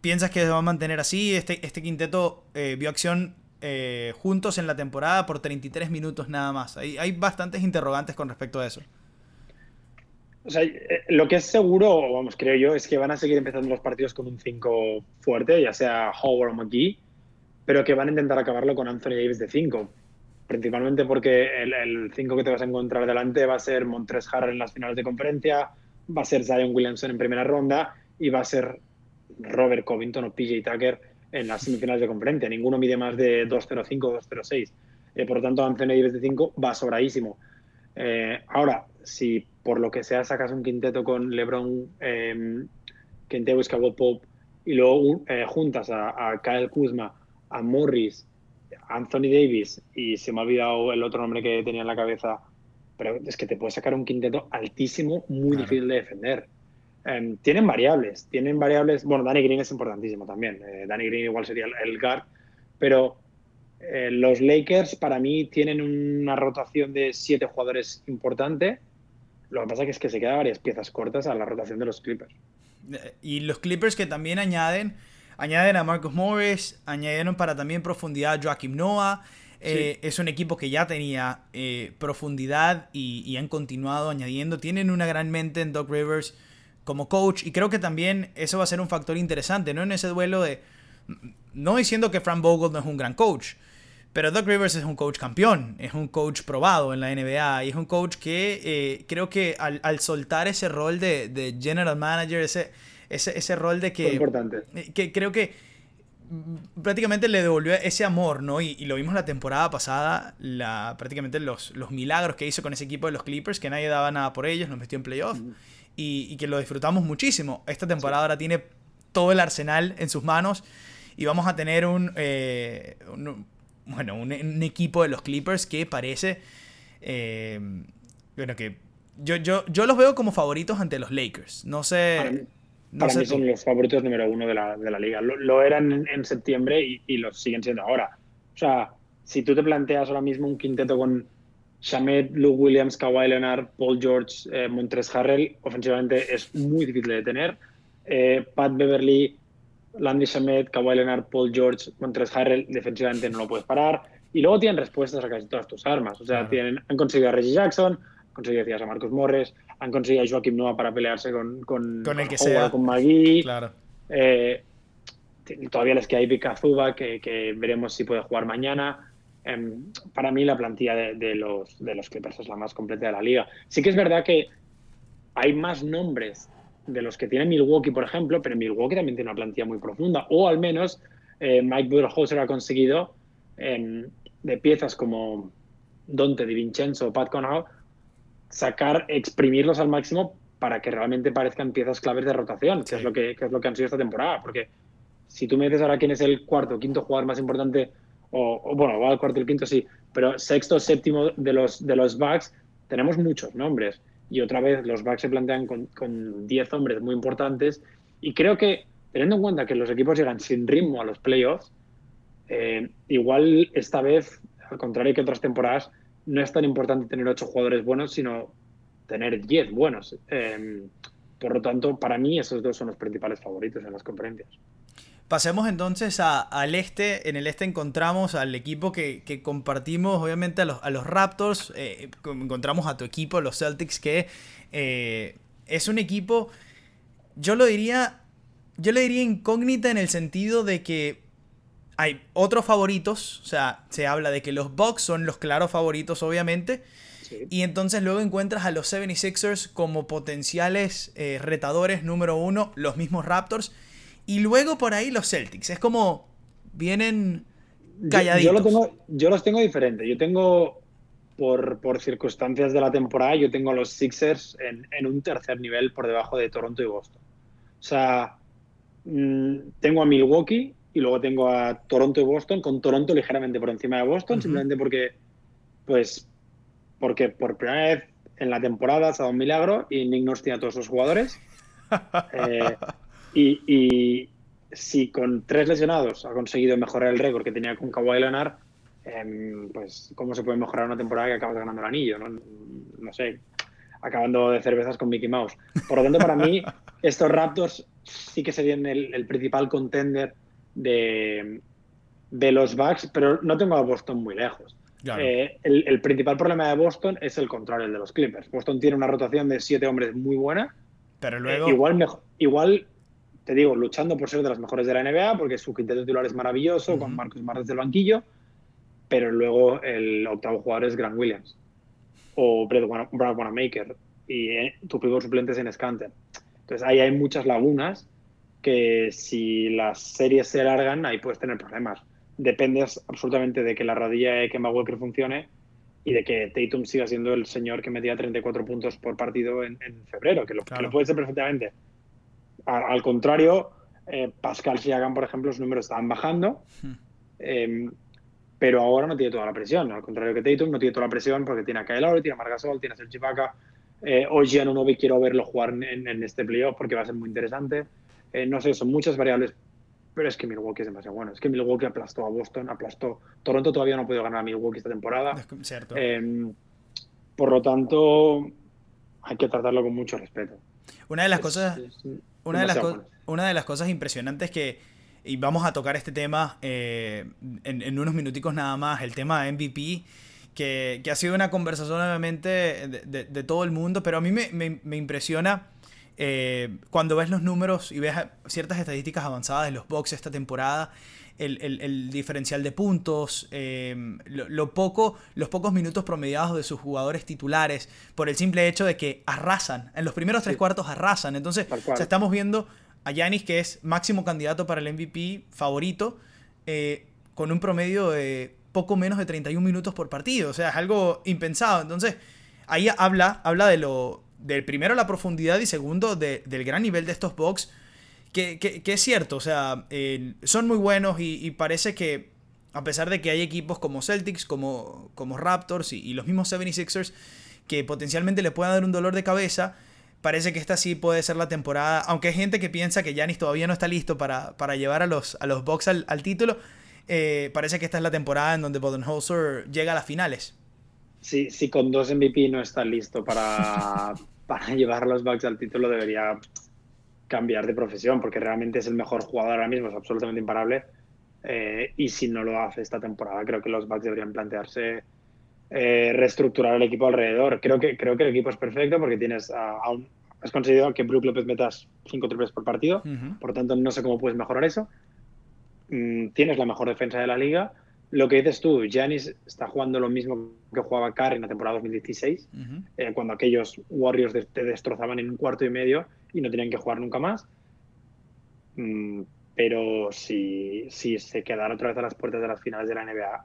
¿Piensas que se va a mantener así? Este, este quinteto vio acción juntos en la temporada por 33 minutos nada más. Hay, hay bastantes interrogantes con respecto a eso. O sea, lo que es seguro, vamos, creo yo, es que van a seguir empezando los partidos con un 5 fuerte, ya sea Howard o McGee, pero que van a intentar acabarlo con Anthony Davis de 5 principalmente porque el 5 que te vas a encontrar delante va a ser Montres Harrell en las finales de conferencia, va a ser Zion Williamson en primera ronda y va a ser Robert Covington o PJ Tucker en las semifinales de conferencia. Ninguno mide más de 2.05 o 2.06. Eh, por lo tanto, Anthony Davis de 5 va sobradísimo. Eh, ahora, si por lo que sea sacas un quinteto con LeBron, eh, Kentavious Pope y luego eh, juntas a Kyle Kuzma, a Morris Anthony Davis y se me ha olvidado el otro nombre que tenía en la cabeza, pero es que te puede sacar un quinteto altísimo, muy difícil de defender. Em, tienen variables, tienen variables. Bueno, Danny Green es importantísimo también. Eh, Danny Green igual sería el, guard, pero eh, los Lakers para mí tienen una rotación de siete jugadores importante. Lo que pasa es que se quedan varias piezas cortas a la rotación de los Clippers. Y los Clippers que también añaden Añaden a Marcus Morris, añadieron para también profundidad a Joaquim Noah. Eh, es un equipo que ya tenía eh, profundidad y, han continuado añadiendo. Tienen una gran mente en Doc Rivers como coach y creo que también eso va a ser un factor interesante, ¿no? En ese duelo de... No diciendo que Frank Vogel no es un gran coach, pero Doc Rivers es un coach campeón, es un coach probado en la NBA y es un coach que eh, creo que al, soltar ese rol de, de general manager, ese ese, ese rol de que, importante. Eh, que creo que prácticamente le devolvió ese amor, ¿no? Y, lo vimos la temporada pasada, la, prácticamente los, los milagros que hizo con ese equipo de los Clippers, que nadie daba nada por ellos, nos metió en playoff y, que lo disfrutamos muchísimo. Esta temporada ahora tiene todo el arsenal en sus manos y vamos a tener un, eh, bueno, un, equipo de los Clippers que parece, eh, bueno, que yo, yo, yo los veo como favoritos ante los Lakers. No sé para mí son los favoritos número uno de la, de la liga. Lo, eran en, septiembre y, y los siguen siendo ahora. O sea, si tú te planteas ahora mismo un quinteto con Shamet, Luke Williams, Kawhi Leonard, Paul George, eh, Montres Harrell, ofensivamente es muy difícil de tener. Eh, Pat Beverly, Landy Shamet, Kawhi Leonard, Paul George, Montres Harrell, defensivamente no lo puedes parar. Y luego tienen respuestas a casi todas tus armas. O sea, tienen, han conseguido a Reggie Jackson, conseguido decías, a Marcos Morris, han conseguido a Joaquim Noah para pelearse con, con, con el que sea. con Magui. Claro. Eh, todavía les queda Ibi Kazuba, que, que, veremos si puede jugar mañana. Em, para mí la plantilla de, los, de los Clippers es la más completa de la liga. Sí que es verdad que hay más nombres de los que tiene Milwaukee, por ejemplo, pero Milwaukee también tiene una plantilla muy profunda. O al menos eh, Mike Budenholzer ha conseguido em, de piezas como Dante Di Vincenzo o Pat Connaughton sacar, exprimirlos al máximo para que realmente parezcan piezas claves de rotación, que, es lo que, es lo que han sido esta temporada. Porque si tú me dices ahora quién es el cuarto o quinto jugador más importante, o, bueno, va al cuarto y el quinto sí, pero sexto o séptimo de los, de los Bucks, tenemos muchos nombres. Y otra vez los Bucks se plantean con 10 hombres muy importantes. Y creo que, teniendo en cuenta que los equipos llegan sin ritmo a los playoffs, eh, igual esta vez, al contrario que otras temporadas, no es tan importante tener ocho jugadores buenos, sino tener diez buenos. Em, por lo tanto, para mí esos dos son los principales favoritos en las conferencias. Pasemos entonces al este. En el este encontramos al equipo que, compartimos, obviamente, a los, a los Raptors. Eh, encontramos a tu equipo, los Celtics, que eh, es un equipo, yo lo diría, yo le diría incógnita en el sentido de que hay otros favoritos, o sea, se habla de que los Bucks son los claros favoritos, obviamente. Y entonces luego encuentras a los 76ers como potenciales eh, retadores número uno, los mismos Raptors. Y luego por ahí los Celtics. Es como vienen calladitos. Yo, tengo, yo los tengo diferentes. Yo tengo, por, por, circunstancias de la temporada, yo tengo a los Sixers en, en, un tercer nivel por debajo de Toronto y Boston. O sea, mm, tengo a Milwaukee y luego tengo a Toronto y Boston, con Toronto ligeramente por encima de Boston, simplemente porque, pues, porque por primera vez en la temporada ha dado un milagro y Nick Nurse tiene a todos los jugadores. Eh, y, si con tres lesionados ha conseguido mejorar el récord que tenía con Kawhi Leonard, em, pues cómo se puede mejorar una temporada que acabas ganando el anillo, no sé, acabando de cervezas con Mickey Mouse. Por lo tanto, para mí, estos Raptors sí que serían el, el principal contender de, de los Bucks, pero no tengo a Boston muy lejos. Eh, el, principal problema de Boston es el contrario, el de los Clippers. Boston tiene una rotación de siete hombres muy buena. Pero luego. igual, mejor, igual, te digo, luchando por ser de las mejores de la NBA, porque su quinteto titular es maravilloso, con Marcos Smart desde el banquillo. Pero luego el octavo jugador es Grant Williams o Brad Wanamaker y eh, tu pivot suplente es en Scanter. Entonces ahí hay muchas lagunas que si las series se alargan, ahí puedes tener problemas dependes absolutamente de que la rodilla de Kemba Walker funcione y de que Tatum siga siendo el señor que metía 34 puntos por partido en, febrero, que lo, puede ser perfectamente. al contrario, eh, Pascal Siakam, por ejemplo, los números estaban bajando, hmm. em, pero ahora no tiene toda la presión. Al contrario que Tatum, no tiene toda la presión porque tiene a Kyle Lowry, tiene a Margasol, tiene a Serge Ibaka. Eh, hoy Giannunovi quiero verlo jugar en, este playoff porque va a ser muy interesante. Eh, no sé, son muchas variables pero es que Milwaukee es demasiado bueno. Es que Milwaukee aplastó a Boston, aplastó. Toronto todavía no ha podido ganar a Milwaukee esta temporada. Cierto. Em, por lo tanto, hay que tratarlo con mucho respeto. Una de las cosas. una, de las una de las cosas impresionantes que. Y vamos a tocar este tema eh, en, unos minuticos nada más, el tema MVP. Que, que ha sido una conversación obviamente de, todo el mundo, pero a mí me, me, me impresiona eh, cuando ves los números y ves ciertas estadísticas avanzadas de los Bucks esta temporada, el, diferencial de puntos, em, lo, poco, los pocos minutos promediados de sus jugadores titulares, por el simple hecho de que arrasan, en los primeros tres cuartos arrasan. Entonces, estamos viendo a Yanis, que es máximo candidato para el MVP favorito, eh, con un promedio de poco menos de 31 minutos por partido. O sea, es algo impensado. Entonces, ahí habla, habla de lo del primero la profundidad y segundo del gran nivel de estos Bucks, que, es cierto, o sea, son muy buenos y, parece que a pesar de que hay equipos como Celtics, como, como Raptors y, los mismos 76ers que potencialmente le puedan dar un dolor de cabeza, parece que esta sí puede ser la temporada, aunque hay gente que piensa que Giannis todavía no está listo para, para llevar a los, a los Bucks al, título, eh, parece que esta es la temporada en donde Bodenholzer llega a las finales si, con dos MVP no está listo para, para llevar los Bucks al título, debería cambiar de profesión, porque realmente es el mejor jugador ahora mismo, es absolutamente imparable. Eh, y si no lo hace esta temporada, creo que los Bucks deberían plantearse eh, reestructurar el equipo alrededor. Creo que, creo que el equipo es perfecto porque tienes a, has conseguido que Brook López metas cinco triples por partido, por tanto no sé cómo puedes mejorar eso. Mm, tienes la mejor defensa de la liga lo que dices tú, Giannis está jugando lo mismo que jugaba Curry en la temporada 2016, eh, cuando aquellos Warriors te destrozaban en un cuarto y medio y no tenían que jugar nunca más. Mm, pero si, si se quedara otra vez a las puertas de las finales de la NBA,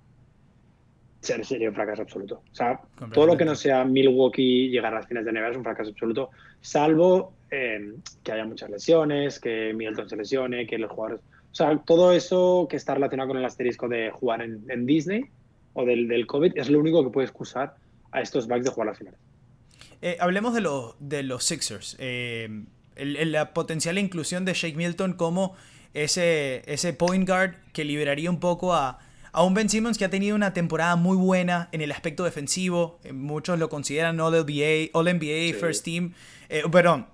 sería un fracaso absoluto. O sea, todo lo que no sea Milwaukee llegar a las finales de NBA es un fracaso absoluto, salvo eh, que haya muchas lesiones, que Milton se lesione, que los jugadores o sea, todo eso que está relacionado con el asterisco de jugar en, Disney o del, del, COVID es lo único que puede excusar a estos Bucks de jugar la final. Eh, hablemos de, lo, de los Sixers. Eh, la potencial inclusión de Shake Milton como ese, ese point guard que liberaría un poco a, a un Ben Simmons que ha tenido una temporada muy buena en el aspecto defensivo. Eh, muchos lo consideran All NBA, All NBA First Team. perdón,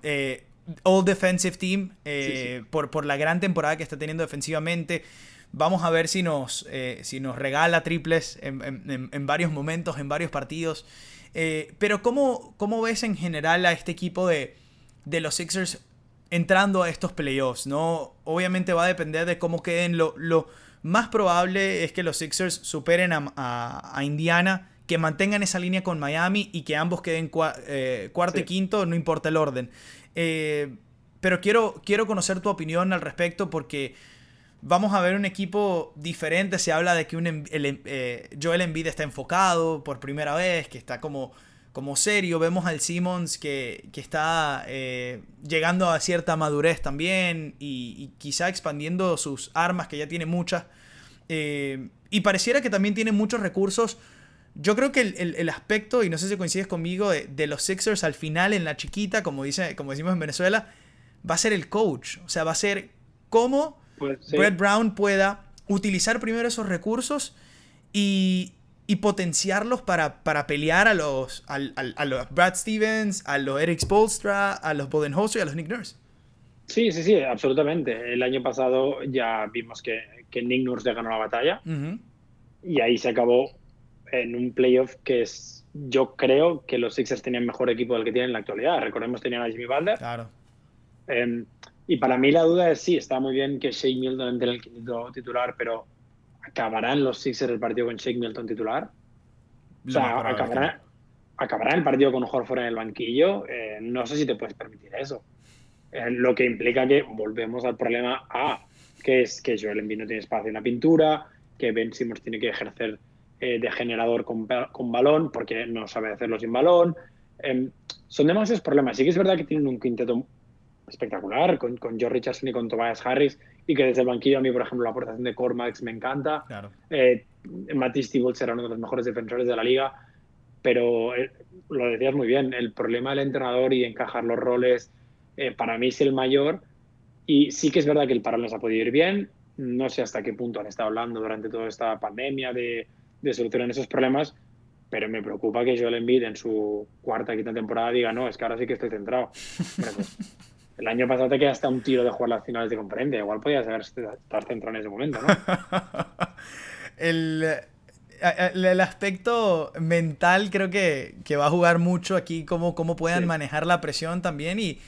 All Defensive Team eh, Por, por la gran temporada que está teniendo defensivamente. Vamos a ver si nos, eh, si nos regala triples en, varios momentos, en varios partidos. Eh, pero ¿cómo, ¿cómo, ves en general a este equipo de, de, los Sixers entrando a estos playoffs? ¿no? Obviamente va a depender de cómo queden. Lo, lo más probable es que los Sixers superen a, a, Indiana, que mantengan esa línea con Miami y que ambos queden cuarto y quinto, no importa el orden. Eh, pero quiero, quiero conocer tu opinión al respecto porque vamos a ver un equipo diferente. Se habla de que un, el, eh, Joel Embiid está enfocado por primera vez, que está como, como serio. Vemos al Simmons que, está eh, llegando a cierta madurez también y, quizá expandiendo sus armas, que ya tiene muchas. y pareciera que también tiene muchos recursos yo creo que el, aspecto, y no sé si coincides conmigo, de, los Sixers al final en la chiquita, como, dice, como decimos en Venezuela, va a ser el coach. O sea, va a ser cómo pues, Brett Brown pueda utilizar primero esos recursos y, y potenciarlos para, para pelear a los, a, a, los Brad Stevens, a los Eric Spolstra, a los Bodenholzer y a los Nick Nurse. Sí, sí, sí, absolutamente. El año pasado ya vimos que, que Nick Nurse le ganó la batalla y ahí se acabó en un playoff que es, yo creo que los Sixers tenían mejor equipo del que tienen en la actualidad. Recordemos tenían a Jimmy Butler. Claro. Em, y para mí la duda es sí, está muy bien que Shake Milton entre en el quinto titular, pero ¿acabarán los Sixers el partido con Shake Milton titular? O sea, ¿acabarán, el partido con Horford en el banquillo? Eh, no sé si te puedes permitir eso. Eh, lo que implica que volvemos al problema A, que es que Joel Embiid no tiene espacio en la pintura, que Ben Simmons tiene que ejercer eh, de generador con, con, balón porque no sabe hacerlo sin balón. Em, son demasiados problemas. Sí que es verdad que tienen un quinteto espectacular con, con George Richardson y con Tobias Harris y que desde el banquillo a mí, por ejemplo, la aportación de Cormax me encanta. Claro. Eh, Matisse será uno de los mejores defensores de la liga, pero eh, lo decías muy bien, el problema del entrenador y encajar los roles eh, para mí es el mayor y sí que es verdad que el parón les ha podido ir bien, no sé hasta qué punto han estado hablando durante toda esta pandemia de, de solucionar esos problemas, pero me preocupa que Joel Embiid en su cuarta quinta temporada diga, no, es que ahora sí que estoy centrado. Pues, el año pasado te quedaste a un tiro de jugar las finales de conferencia. Igual podías haber estar centrado en ese momento, ¿no? el, el, aspecto mental creo que, que, va a jugar mucho aquí, cómo, cómo puedan manejar la presión también y,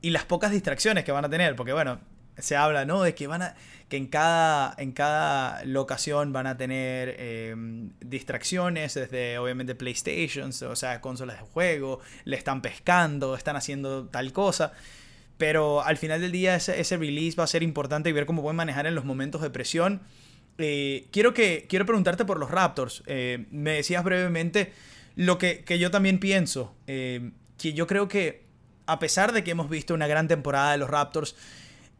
y, las pocas distracciones que van a tener. Porque bueno, se habla, ¿no? De que van a que en cada, en cada locación van a tener em, distracciones desde obviamente PlayStation, o sea, consolas de juego, le están pescando, están haciendo tal cosa. Pero al final del día ese, ese release va a ser importante y ver cómo pueden manejar en los momentos de presión. Eh, quiero, que, quiero preguntarte por los Raptors. Eh, me decías brevemente lo que, que yo también pienso. Eh, que yo creo que a pesar de que hemos visto una gran temporada de los Raptors,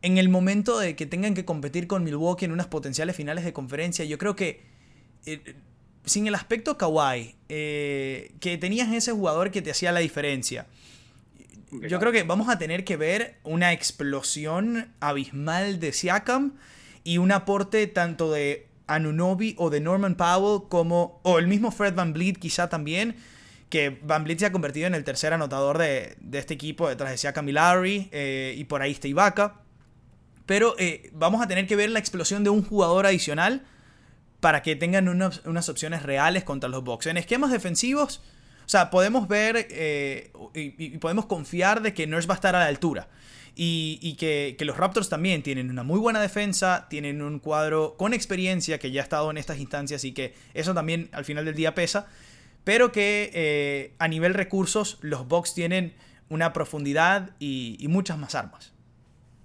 en el momento de que tengan que competir con Milwaukee en unas potenciales finales de conferencia, yo creo que sin el aspecto Kawhi, que tenías ese jugador que te hacía la diferencia yo creo que vamos a tener que ver una explosión abismal de Siakam y un aporte tanto de Anunobi o de Norman Powell como, o el mismo Fred Van Vliet quizá también, que Van Vliet se ha convertido en el tercer anotador de, este equipo detrás de Siakam y Larry eh, y por ahí está Ibaka. Pero eh, vamos a tener que ver la explosión de un jugador adicional para que tengan unas, opciones reales contra los Bucks. En esquemas defensivos o sea, podemos ver eh, y, podemos confiar de que Nurse va a estar a la altura. Y, que, los Raptors también tienen una muy buena defensa, tienen un cuadro con experiencia que ya ha estado en estas instancias y que eso también al final del día pesa. Pero que eh, a nivel recursos los Bucks tienen una profundidad y, muchas más armas.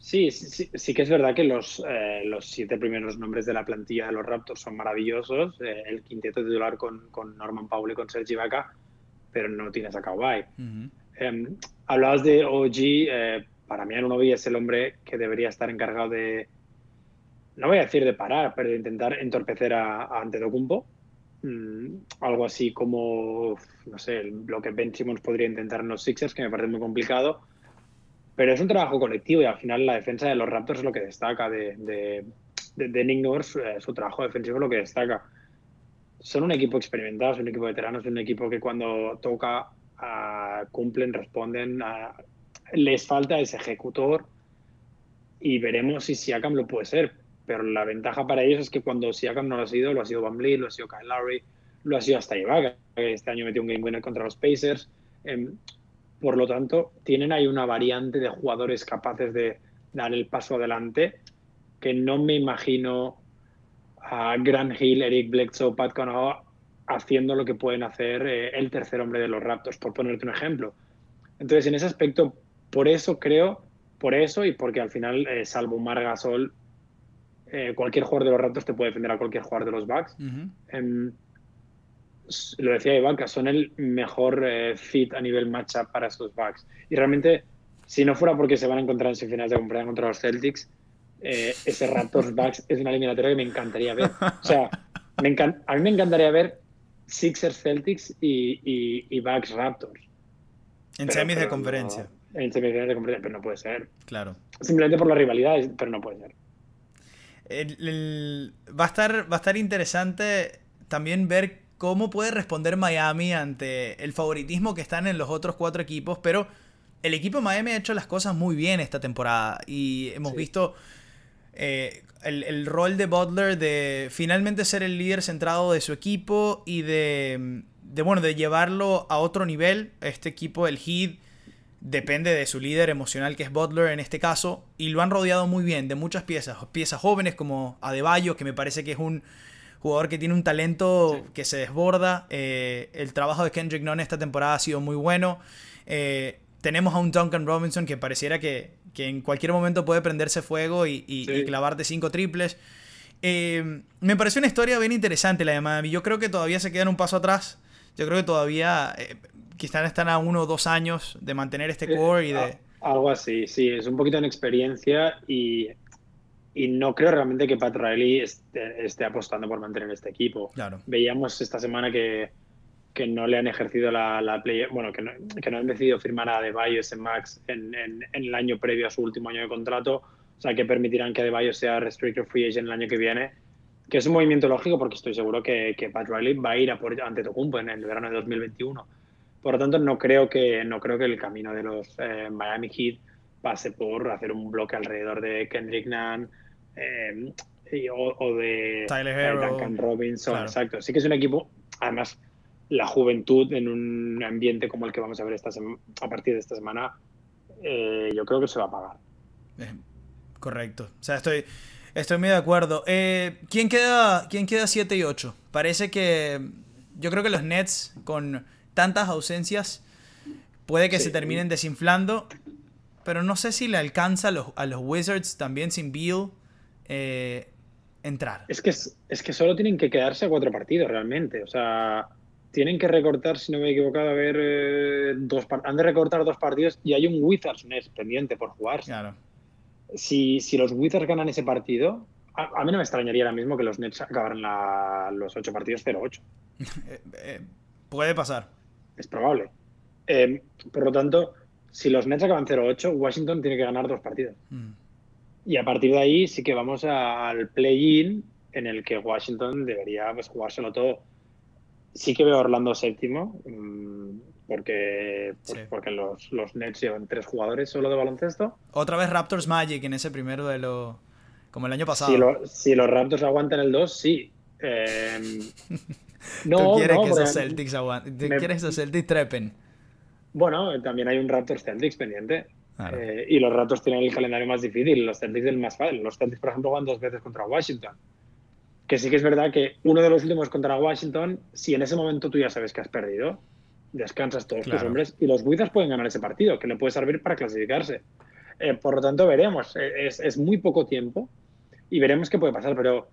Sí, sí, sí, que es verdad que los, eh, los siete primeros nombres de la plantilla de los Raptors son maravillosos. el quinteto titular con, con Norman Powell y con Sergi Ibaka pero no tienes a Kawhi. Em, hablabas de OG, eh, para mí Anunobi es el hombre que debería estar encargado de, no voy a decir de parar, pero de intentar entorpecer a, a Antetokounmpo. Mm, algo así como, no sé, lo que Ben Simmons podría intentar en los Sixers, que me parece muy complicado. Pero es un trabajo colectivo y al final la defensa de los Raptors es lo que destaca de, de, de, Nick Nurse, eh, su trabajo defensivo es lo que destaca son un equipo experimentado, son un equipo veterano, son un equipo que cuando toca ah, cumplen, responden. Ah, les falta ese ejecutor y veremos si Siakam lo puede ser. Pero la ventaja para ellos es que cuando Siakam no lo ha sido, lo ha sido Van lo ha sido Kyle Lowry, lo ha sido hasta Ibaka, que este año metió un game winner contra los Pacers. Em, por lo tanto, tienen ahí una variante de jugadores capaces de dar el paso adelante que no me imagino a Grant Hill, Eric Bledsoe, Pat Connaughton haciendo lo que pueden hacer eh, el tercer hombre de los Raptors, por ponerte un ejemplo. Entonces, en ese aspecto, por eso creo, por eso y porque al final, eh, salvo Margasol, eh, cualquier jugador de los Raptors te puede defender a cualquier jugador de los Bucks. Lo decía Ibaka, son el mejor fit a nivel matchup para estos Bucks. Y realmente, si no fuera porque se van a encontrar en semifinales de conferencia contra los Celtics, eh, ese Raptors Bucks es una eliminatoria que me encantaría ver. O sea, me a mí me encantaría ver Sixers Celtics y, y, Bucks Raptors. En semis de conferencia. en semis de conferencia, pero no puede ser. Claro. Simplemente por la rivalidad, pero no puede ser. va, a estar, va a estar interesante también ver cómo puede responder Miami ante el favoritismo que están en los otros cuatro equipos, pero el equipo de Miami ha hecho las cosas muy bien esta temporada y hemos visto eh, el, rol de Butler de finalmente ser el líder centrado de su equipo y de, de, bueno, de llevarlo a otro nivel. Este equipo, el Heat, depende de su líder emocional que es Butler en este caso y lo han rodeado muy bien de muchas piezas, piezas jóvenes como Adebayo que me parece que es un jugador que tiene un talento que se desborda. Eh, el trabajo de Kendrick Nunn esta temporada ha sido muy bueno. Eh, tenemos a un Duncan Robinson que pareciera que, en cualquier momento puede prenderse fuego y, y, clavarte cinco triples. Eh, me pareció una historia bien interesante la de Miami. Yo creo que todavía se quedan un paso atrás. Yo creo que todavía quizás están a uno o dos años de mantener este core y de... Algo así, sí, es un poquito en experiencia y y no creo realmente que Pat Riley esté, apostando por mantener este equipo. Claro. Veíamos esta semana que, que no le han ejercido la, la play, bueno, que no, que no, han decidido firmar a Adebayo en Max en, en, el año previo a su último año de contrato, o sea, que permitirán que Adebayo sea restricted free agent el año que viene, que es un movimiento lógico porque estoy seguro que, que Pat Riley va a ir a por ante Tocumpo en el verano de 2021. Por lo tanto, no creo que, no creo que el camino de los eh, Miami Heat pase por hacer un bloque alrededor de Kendrick Nunn, eh, o, de Tyler eh, Duncan Robinson. Exacto. Sí que es un equipo, además, la juventud en un ambiente como el que vamos a ver esta a partir de esta semana, eh, yo creo que se va a pagar. correcto. O sea, estoy, estoy muy de acuerdo. ¿quién, queda, ¿Quién queda 7 y 8? Parece que yo creo que los Nets, con tantas ausencias, puede que se terminen desinflando. Pero no sé si le alcanza a los, a los Wizards también sin Beal eh, entrar. Es que, es, que solo tienen que quedarse a cuatro partidos realmente. O sea, tienen que recortar, si no me he equivocado, a ver, eh, dos han de recortar dos partidos y hay un Wizards Nets pendiente por jugar. Claro. Si, si los Wizards ganan ese partido, a, mí no me extrañaría ahora mismo que los Nets acabaran los ocho partidos 0-8. Eh, puede pasar. Es probable. por lo tanto, si los Nets acaban 0-8, Washington tiene que ganar dos partidos. Mm. Y a partir de ahí sí que vamos al play-in en el que Washington debería pues, jugárselo todo. Sí que veo a Orlando séptimo, mm, porque, pues, porque los, los Nets llevan tres jugadores solo de baloncesto. Otra vez Raptors Magic en ese primero de lo como el año pasado. Si, los Raptors aguantan el 2, sí. Em, no, ¿Tú quieres que esos Celtics aguanten? ¿Quieres que esos Celtics trepen? Bueno, también hay un Raptors Celtics pendiente. Eh, y los ratos tienen el calendario más difícil, los Celtics el más fácil. Los Celtics, por ejemplo, van dos veces contra Washington. Que sí que es verdad que uno de los últimos contra Washington, si en ese momento tú ya sabes que has perdido, descansas todos tus hombres y los Wizards pueden ganar ese partido, que le puede servir para clasificarse. Eh, por lo tanto, veremos. Eh, es, es, muy poco tiempo y veremos qué puede pasar, pero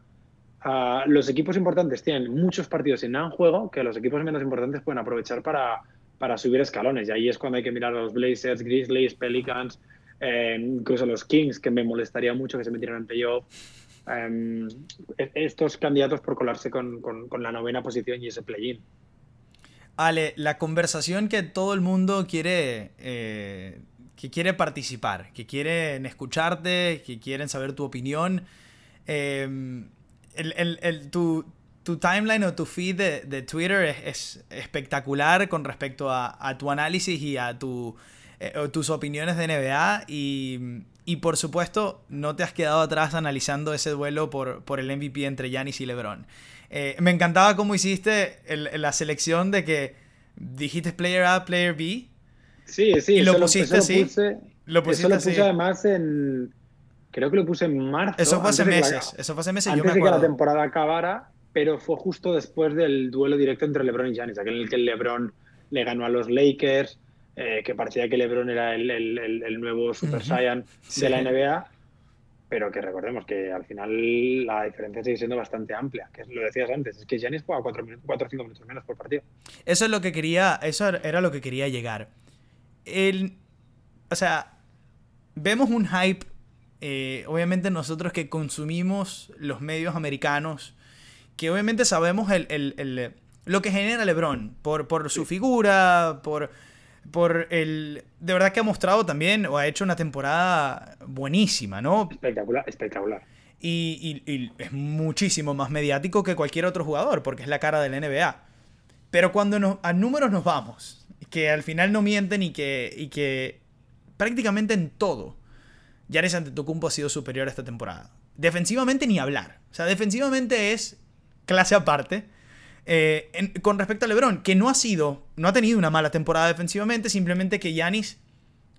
uh, los equipos importantes tienen muchos partidos sin nada en juego que los equipos menos importantes pueden aprovechar para, para subir escalones. Y ahí es cuando hay que mirar a los Blazers, Grizzlies, Pelicans, eh, incluso los Kings, que me molestaría mucho que se metieran en playoff. Eh, estos candidatos por colarse con, la novena posición y ese play-in. Ale, la conversación que todo el mundo quiere, eh, que quiere participar, que quieren escucharte, que quieren saber tu opinión. el, el, tu, tu timeline o tu feed de, Twitter es, espectacular con respecto a, tu análisis y a tu, eh, tus opiniones de NBA. Y, por supuesto, no te has quedado atrás analizando ese duelo por, por el MVP entre Giannis y LeBron. Eh, me encantaba cómo hiciste la selección de que dijiste player A, player B. Sí, sí, y lo pusiste así. lo pusiste lo puse además en. Creo que lo puse en marzo. Eso fue hace meses. eso fue hace meses. Antes de que la temporada acabara pero fue justo después del duelo directo entre LeBron y Giannis, aquel en el que LeBron le ganó a los Lakers, eh, que parecía que LeBron era el, nuevo Super Saiyan de la NBA, pero que recordemos que al final la diferencia sigue siendo bastante amplia, que lo decías antes, es que Giannis juega 4 o 5 minutos menos por partido. Eso es lo que quería, eso era lo que quería llegar. El, o sea, vemos un hype, eh, obviamente nosotros que consumimos los medios americanos, que obviamente sabemos el, lo que genera LeBron, por, por su figura, por, por el... De verdad que ha mostrado también, o ha hecho una temporada buenísima, ¿no? Espectacular, espectacular. Y, es muchísimo más mediático que cualquier otro jugador, porque es la cara del NBA. Pero cuando a números nos vamos, que al final no mienten y que, y que prácticamente en todo, Giannis Antetokounmpo ha sido superior esta temporada. Defensivamente ni hablar. O sea, defensivamente es clase aparte. Eh, con respecto a LeBron, que no ha sido, no ha tenido una mala temporada defensivamente, simplemente que Giannis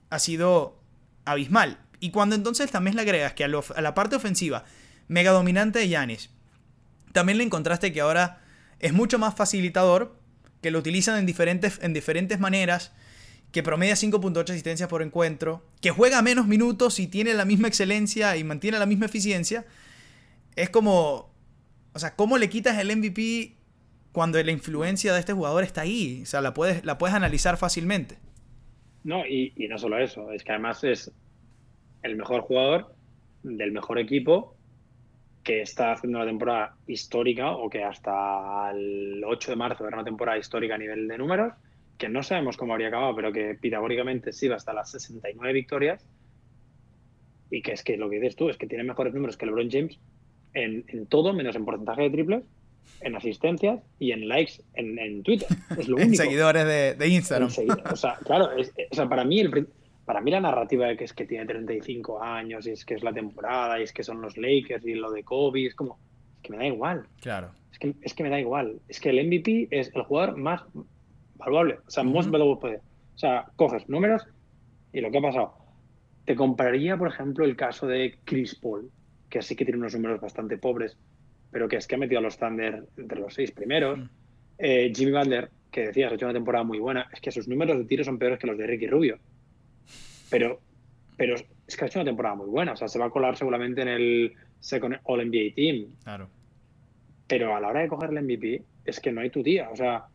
ha sido abismal. Y cuando entonces también le agregas que a, la parte ofensiva, mega dominante de Giannis, también le encontraste que ahora es mucho más facilitador, que lo utilizan en diferentes, en diferentes maneras, que promedia 5.8 asistencias por encuentro, que juega menos minutos y tiene la misma excelencia y mantiene la misma eficiencia, es como, o sea, ¿cómo le quitas el MVP cuando la influencia de este jugador está ahí? O sea, la puedes, la puedes analizar fácilmente. No, y, no solo eso, es que además es el mejor jugador del mejor equipo que está haciendo una temporada histórica o que hasta el 8 de marzo era una temporada histórica a nivel de números, que no sabemos cómo habría acabado, pero que pitagóricamente sí va hasta las 69 victorias y que es que lo que dices tú es que tiene mejores números que LeBron James en, todo, menos en porcentaje de triples, en asistencias y en likes en, Twitter. Es lo único. en seguidores de, Instagram. o sea, claro, o sea, para mí el, para mí la narrativa de que es que tiene 35 años y es que es la temporada y es que son los Lakers y lo de Kobe, es como, es que me da igual. Claro. Es que, es que me da igual. Es que el MVP es el jugador más valuable, o sea, most valuable player. O sea, coges números y lo que ha pasado. Te compararía, por ejemplo, el caso de Chris Paul, que sí que tiene unos números bastante pobres, pero que es que ha metido a los Thunder entre los seis primeros. Eh, Jimmy Butler, que decías, ha hecho una temporada muy buena, es que sus números de tiro son peores que los de Ricky Rubio. Pero, pero es que ha hecho una temporada muy buena. O sea, se va a colar seguramente en el Second All NBA Team. Claro. Pero a la hora de coger el MVP, es que no hay tu tía. O sea,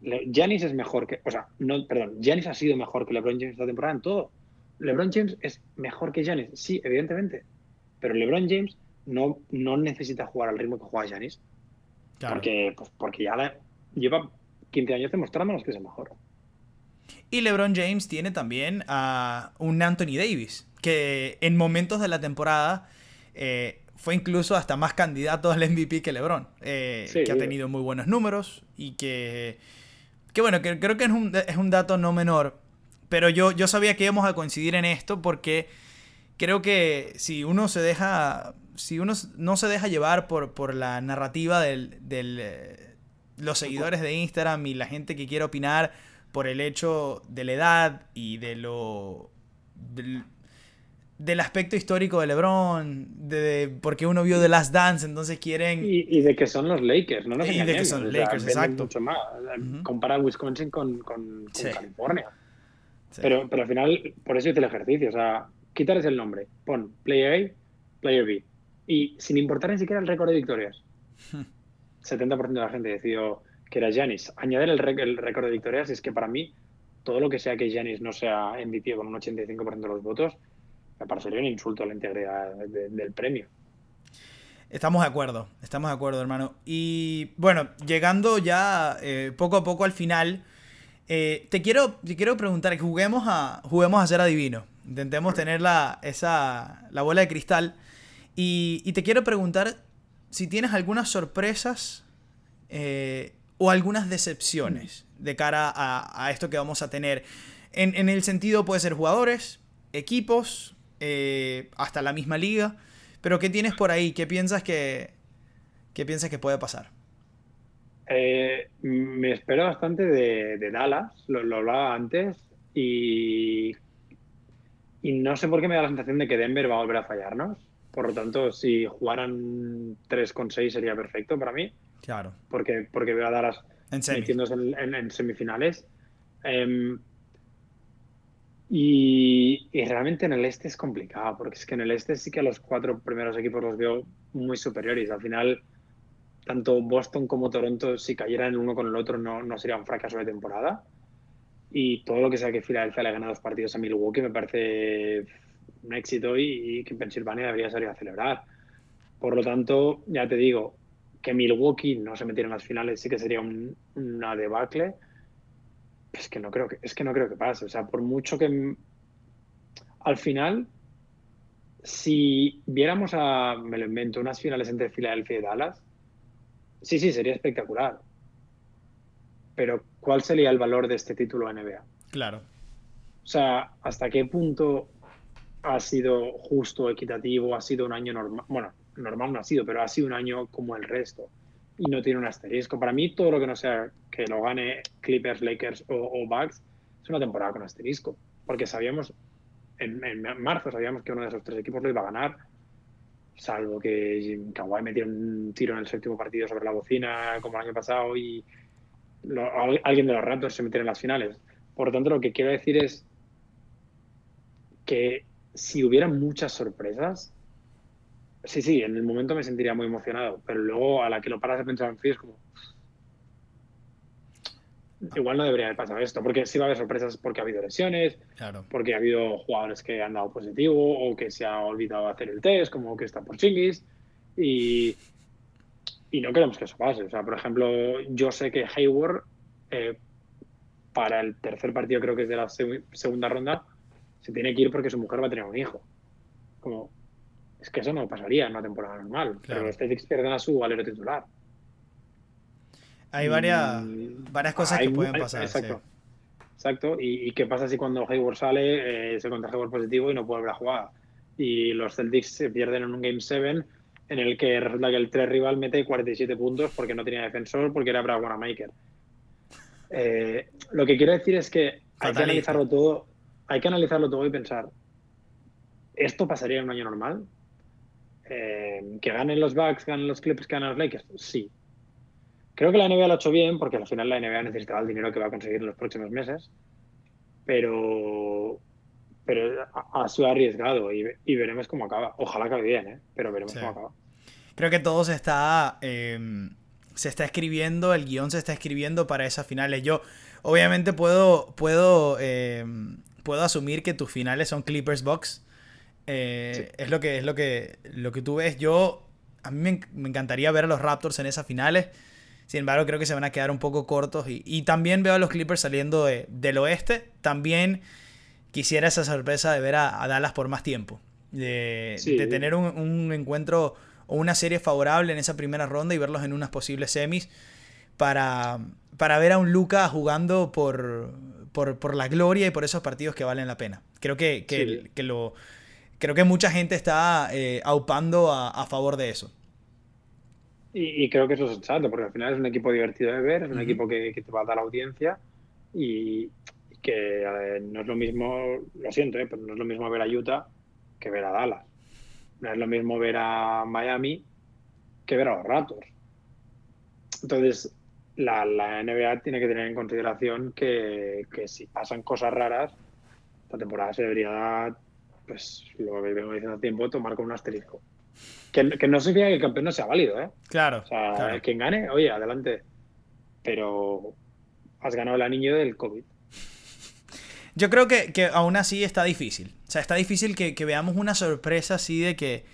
Giannis es mejor que. O sea, no, perdón, Giannis ha sido mejor que LeBron James esta temporada en todo. LeBron James es mejor que Giannis, sí, evidentemente. Pero LeBron James no, no necesita jugar al ritmo que juega Giannis. Claro. Porque, pues, porque ya lleva 15 años demostrándonos que es el mejor. Y LeBron James tiene también a un Anthony Davis, que en momentos de la temporada eh, fue incluso hasta más candidato al MVP que LeBron, eh, que ha tenido muy buenos números y que, que bueno, que creo que es un, es un dato no menor, pero yo, yo sabía que íbamos a coincidir en esto porque creo que si uno se deja, si uno no se deja llevar por, por la narrativa de del, eh, los seguidores de Instagram y la gente que quiere opinar, por el hecho de la edad y de lo. Del, aspecto histórico de LeBron, de, porque uno vio The Last Dance, entonces quieren. Y, de que son los Lakers, ¿no? y de que son los Lakers, exacto. Mucho más. Compara Wisconsin con, con, California. Pero, pero al final, por eso hice el ejercicio. O sea, quitarles el nombre, pon Player A, Player B. Y sin importar ni siquiera el récord de victorias. 70% de la gente decidió que era Janis. Añadir el, el récord de victorias es que para mí, todo lo que sea que Janis no sea MVP con un 85% de los votos, me parecería un insulto a la integridad del premio. Estamos de acuerdo, estamos de acuerdo, hermano. Y bueno, llegando ya eh, poco a poco al final, eh, te, quiero, te quiero preguntar, que juguemos a, juguemos a ser adivino. Intentemos tener la, esa, la bola de cristal. Y, y, te quiero preguntar si tienes algunas sorpresas eh, o algunas decepciones de cara a, esto que vamos a tener. En, el sentido puede ser jugadores, equipos, eh, hasta la misma liga. Pero ¿qué tienes por ahí? ¿Qué piensas que, qué piensas que puede pasar? Eh, me espero bastante de, Dallas, lo, hablaba antes, y, y no sé por qué me da la sensación de que Denver va a volver a fallarnos. Por lo tanto, si jugaran 3 con 6 sería perfecto para mí. Claro. Porque, porque veo a Dallas metiéndose en, semifinales. Em, y, realmente en el este es complicado, porque es que en el este sí que los cuatro primeros equipos los veo muy superiores. Al final, tanto Boston como Toronto, si cayeran el uno con el otro, no, no sería un fracaso de temporada. Y todo lo que sea que Filadelfia le gane dos partidos a Milwaukee me parece un éxito y, y que Pensilvania debería salir a celebrar. Por lo tanto, ya te digo, que Milwaukee no se metiera en las finales sí que sería una debacle. Es que no creo que es que no creo que pase. O sea, por mucho que al final, si viéramos a, me lo invento, unas finales entre Filadelfia y Dallas, sí, sí, sería espectacular. Pero ¿cuál sería el valor de este título NBA? Claro. O sea, ¿hasta qué punto ha sido justo, equitativo, ha sido un año normal? Bueno, normal no ha sido, pero ha sido un año como el resto y no tiene un asterisco. Para mí, todo lo que no sea que lo gane Clippers, Lakers o, Bucks es una temporada con asterisco, porque sabíamos, en, marzo sabíamos que uno de esos tres equipos lo iba a ganar, salvo que Kawhi metiera un tiro en el séptimo partido sobre la bocina como el año pasado y alguien de los Raptors se metiera en las finales. Por lo tanto, lo que quiero decir es que si hubiera muchas sorpresas, sí, sí, en el momento me sentiría muy emocionado, pero luego a la que lo paras de pensar en frío es como... Igual no debería haber pasado esto, porque sí va a haber sorpresas porque ha habido lesiones, porque ha habido jugadores que han dado positivo o que se ha olvidado hacer el test, como que está por chinguis, y, y no queremos que eso pase. O sea, por ejemplo, yo sé que Hayward, eh, para el tercer partido, creo que es de la segunda ronda, se tiene que ir porque su mujer va a tener un hijo. Como, es que eso no pasaría en una temporada normal. Pero los Celtics pierden a su valero titular. Hay varias, varias cosas que pueden pasar. Exacto. Exacto. ¿Y, qué pasa si cuando Hayward sale eh, se contagia por positivo y no puede volver a jugar? Y los Celtics se pierden en un Game 7 en el que resulta que el 3 rival mete 47 puntos porque no tenía defensor, porque era Brad Wanamaker. Eh, lo que quiero decir es que hay que analizarlo todo hay que analizarlo todo y pensar, ¿esto pasaría en un año normal? Eh, ¿Que ganen los Bucks, ganen los que ganen los Lakers? Sí. Creo que la NBA lo ha hecho bien porque al final la NBA necesitaba el dinero que va a conseguir en los próximos meses, pero, pero ha, sido arriesgado y, veremos cómo acaba. Ojalá acabe bien, ¿eh? pero veremos cómo acaba. Creo que todo se está, em, se está escribiendo, el guion se está escribiendo para esas finales. Yo obviamente puedo, puedo em, puedo asumir que tus finales son Clippers Box. Eh, es lo que es lo que lo que tú ves. Yo a mí me, encantaría ver a los Raptors en esas finales. Sin embargo, creo que se van a quedar un poco cortos. Y, también veo a los Clippers saliendo del oeste. También quisiera esa sorpresa de ver a, Dallas por más tiempo. De, tener un, un, encuentro o una serie favorable en esa primera ronda y verlos en unas posibles semis. Para, para ver a un Luca jugando por, por, la gloria y por esos partidos que valen la pena. Creo que, que, lo, creo que mucha gente está eh, aupando a, favor de eso. Y, creo que eso es sensato, porque al final es un equipo divertido de ver, es un equipo que, te va a dar audiencia y, que no es lo mismo, lo siento, eh, pero no es lo mismo ver a Utah que ver a Dallas. No es lo mismo ver a Miami que ver a los Raptors. Entonces, la, NBA tiene que tener en consideración que, si pasan cosas raras, esta temporada se debería, pues lo que vengo diciendo hace tiempo, tomar con un asterisco. Que, no significa que el campeón no sea válido, ¿eh? Claro. O sea, claro. quien gane, oye, adelante. Pero has ganado el anillo del COVID. Yo creo que, aún así está difícil. O sea, está difícil que, que, veamos una sorpresa así de que,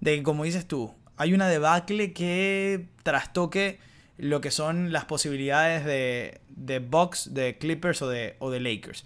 de que, como dices tú, hay una debacle que trastoque lo que son las posibilidades de, de Bucks, de Clippers o de, o de Lakers.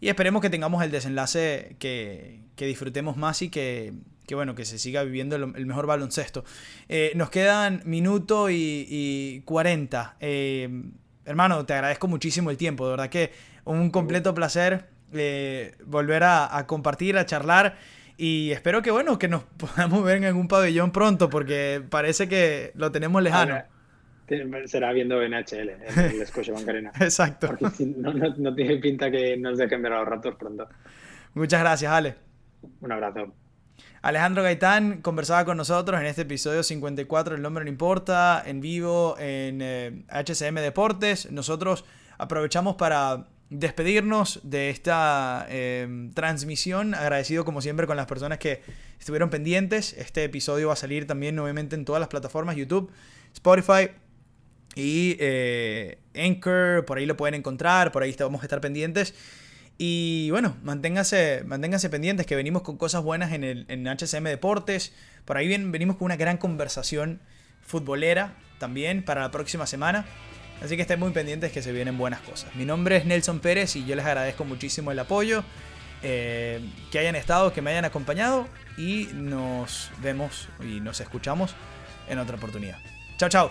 Y esperemos que tengamos el desenlace que, que disfrutemos más y que, que, bueno, que se siga viviendo el, mejor baloncesto. Eh, nos quedan minuto y, y 40. Eh, hermano, te agradezco muchísimo el tiempo, de verdad que un completo placer eh, volver a, a, compartir, a charlar. Y espero que, bueno, que nos podamos ver en algún pabellón pronto, porque parece que lo tenemos lejano será viendo NHL en el Scotiabank Arena. Exacto. Porque no, tiene pinta que nos dejen ver a los ratos pronto. Muchas gracias, Ale. Un abrazo. Alejandro Gaitán conversaba con nosotros en este episodio 54, El nombre no importa, en vivo en HCM eh, Deportes. Nosotros aprovechamos para despedirnos de esta eh, transmisión. Agradecido como siempre con las personas que estuvieron pendientes. Este episodio va a salir también nuevamente en todas las plataformas, YouTube, Spotify, y eh, Anchor, por ahí lo pueden encontrar, por ahí vamos a estar pendientes. Y bueno, manténganse, manténganse pendientes que venimos con cosas buenas en, el, HCM Deportes. Por ahí venimos con una gran conversación futbolera también para la próxima semana. Así que estén muy pendientes que se vienen buenas cosas. Mi nombre es Nelson Pérez y yo les agradezco muchísimo el apoyo. Eh, que hayan estado, que me hayan acompañado. Y nos vemos y nos escuchamos en otra oportunidad. Chao, chao.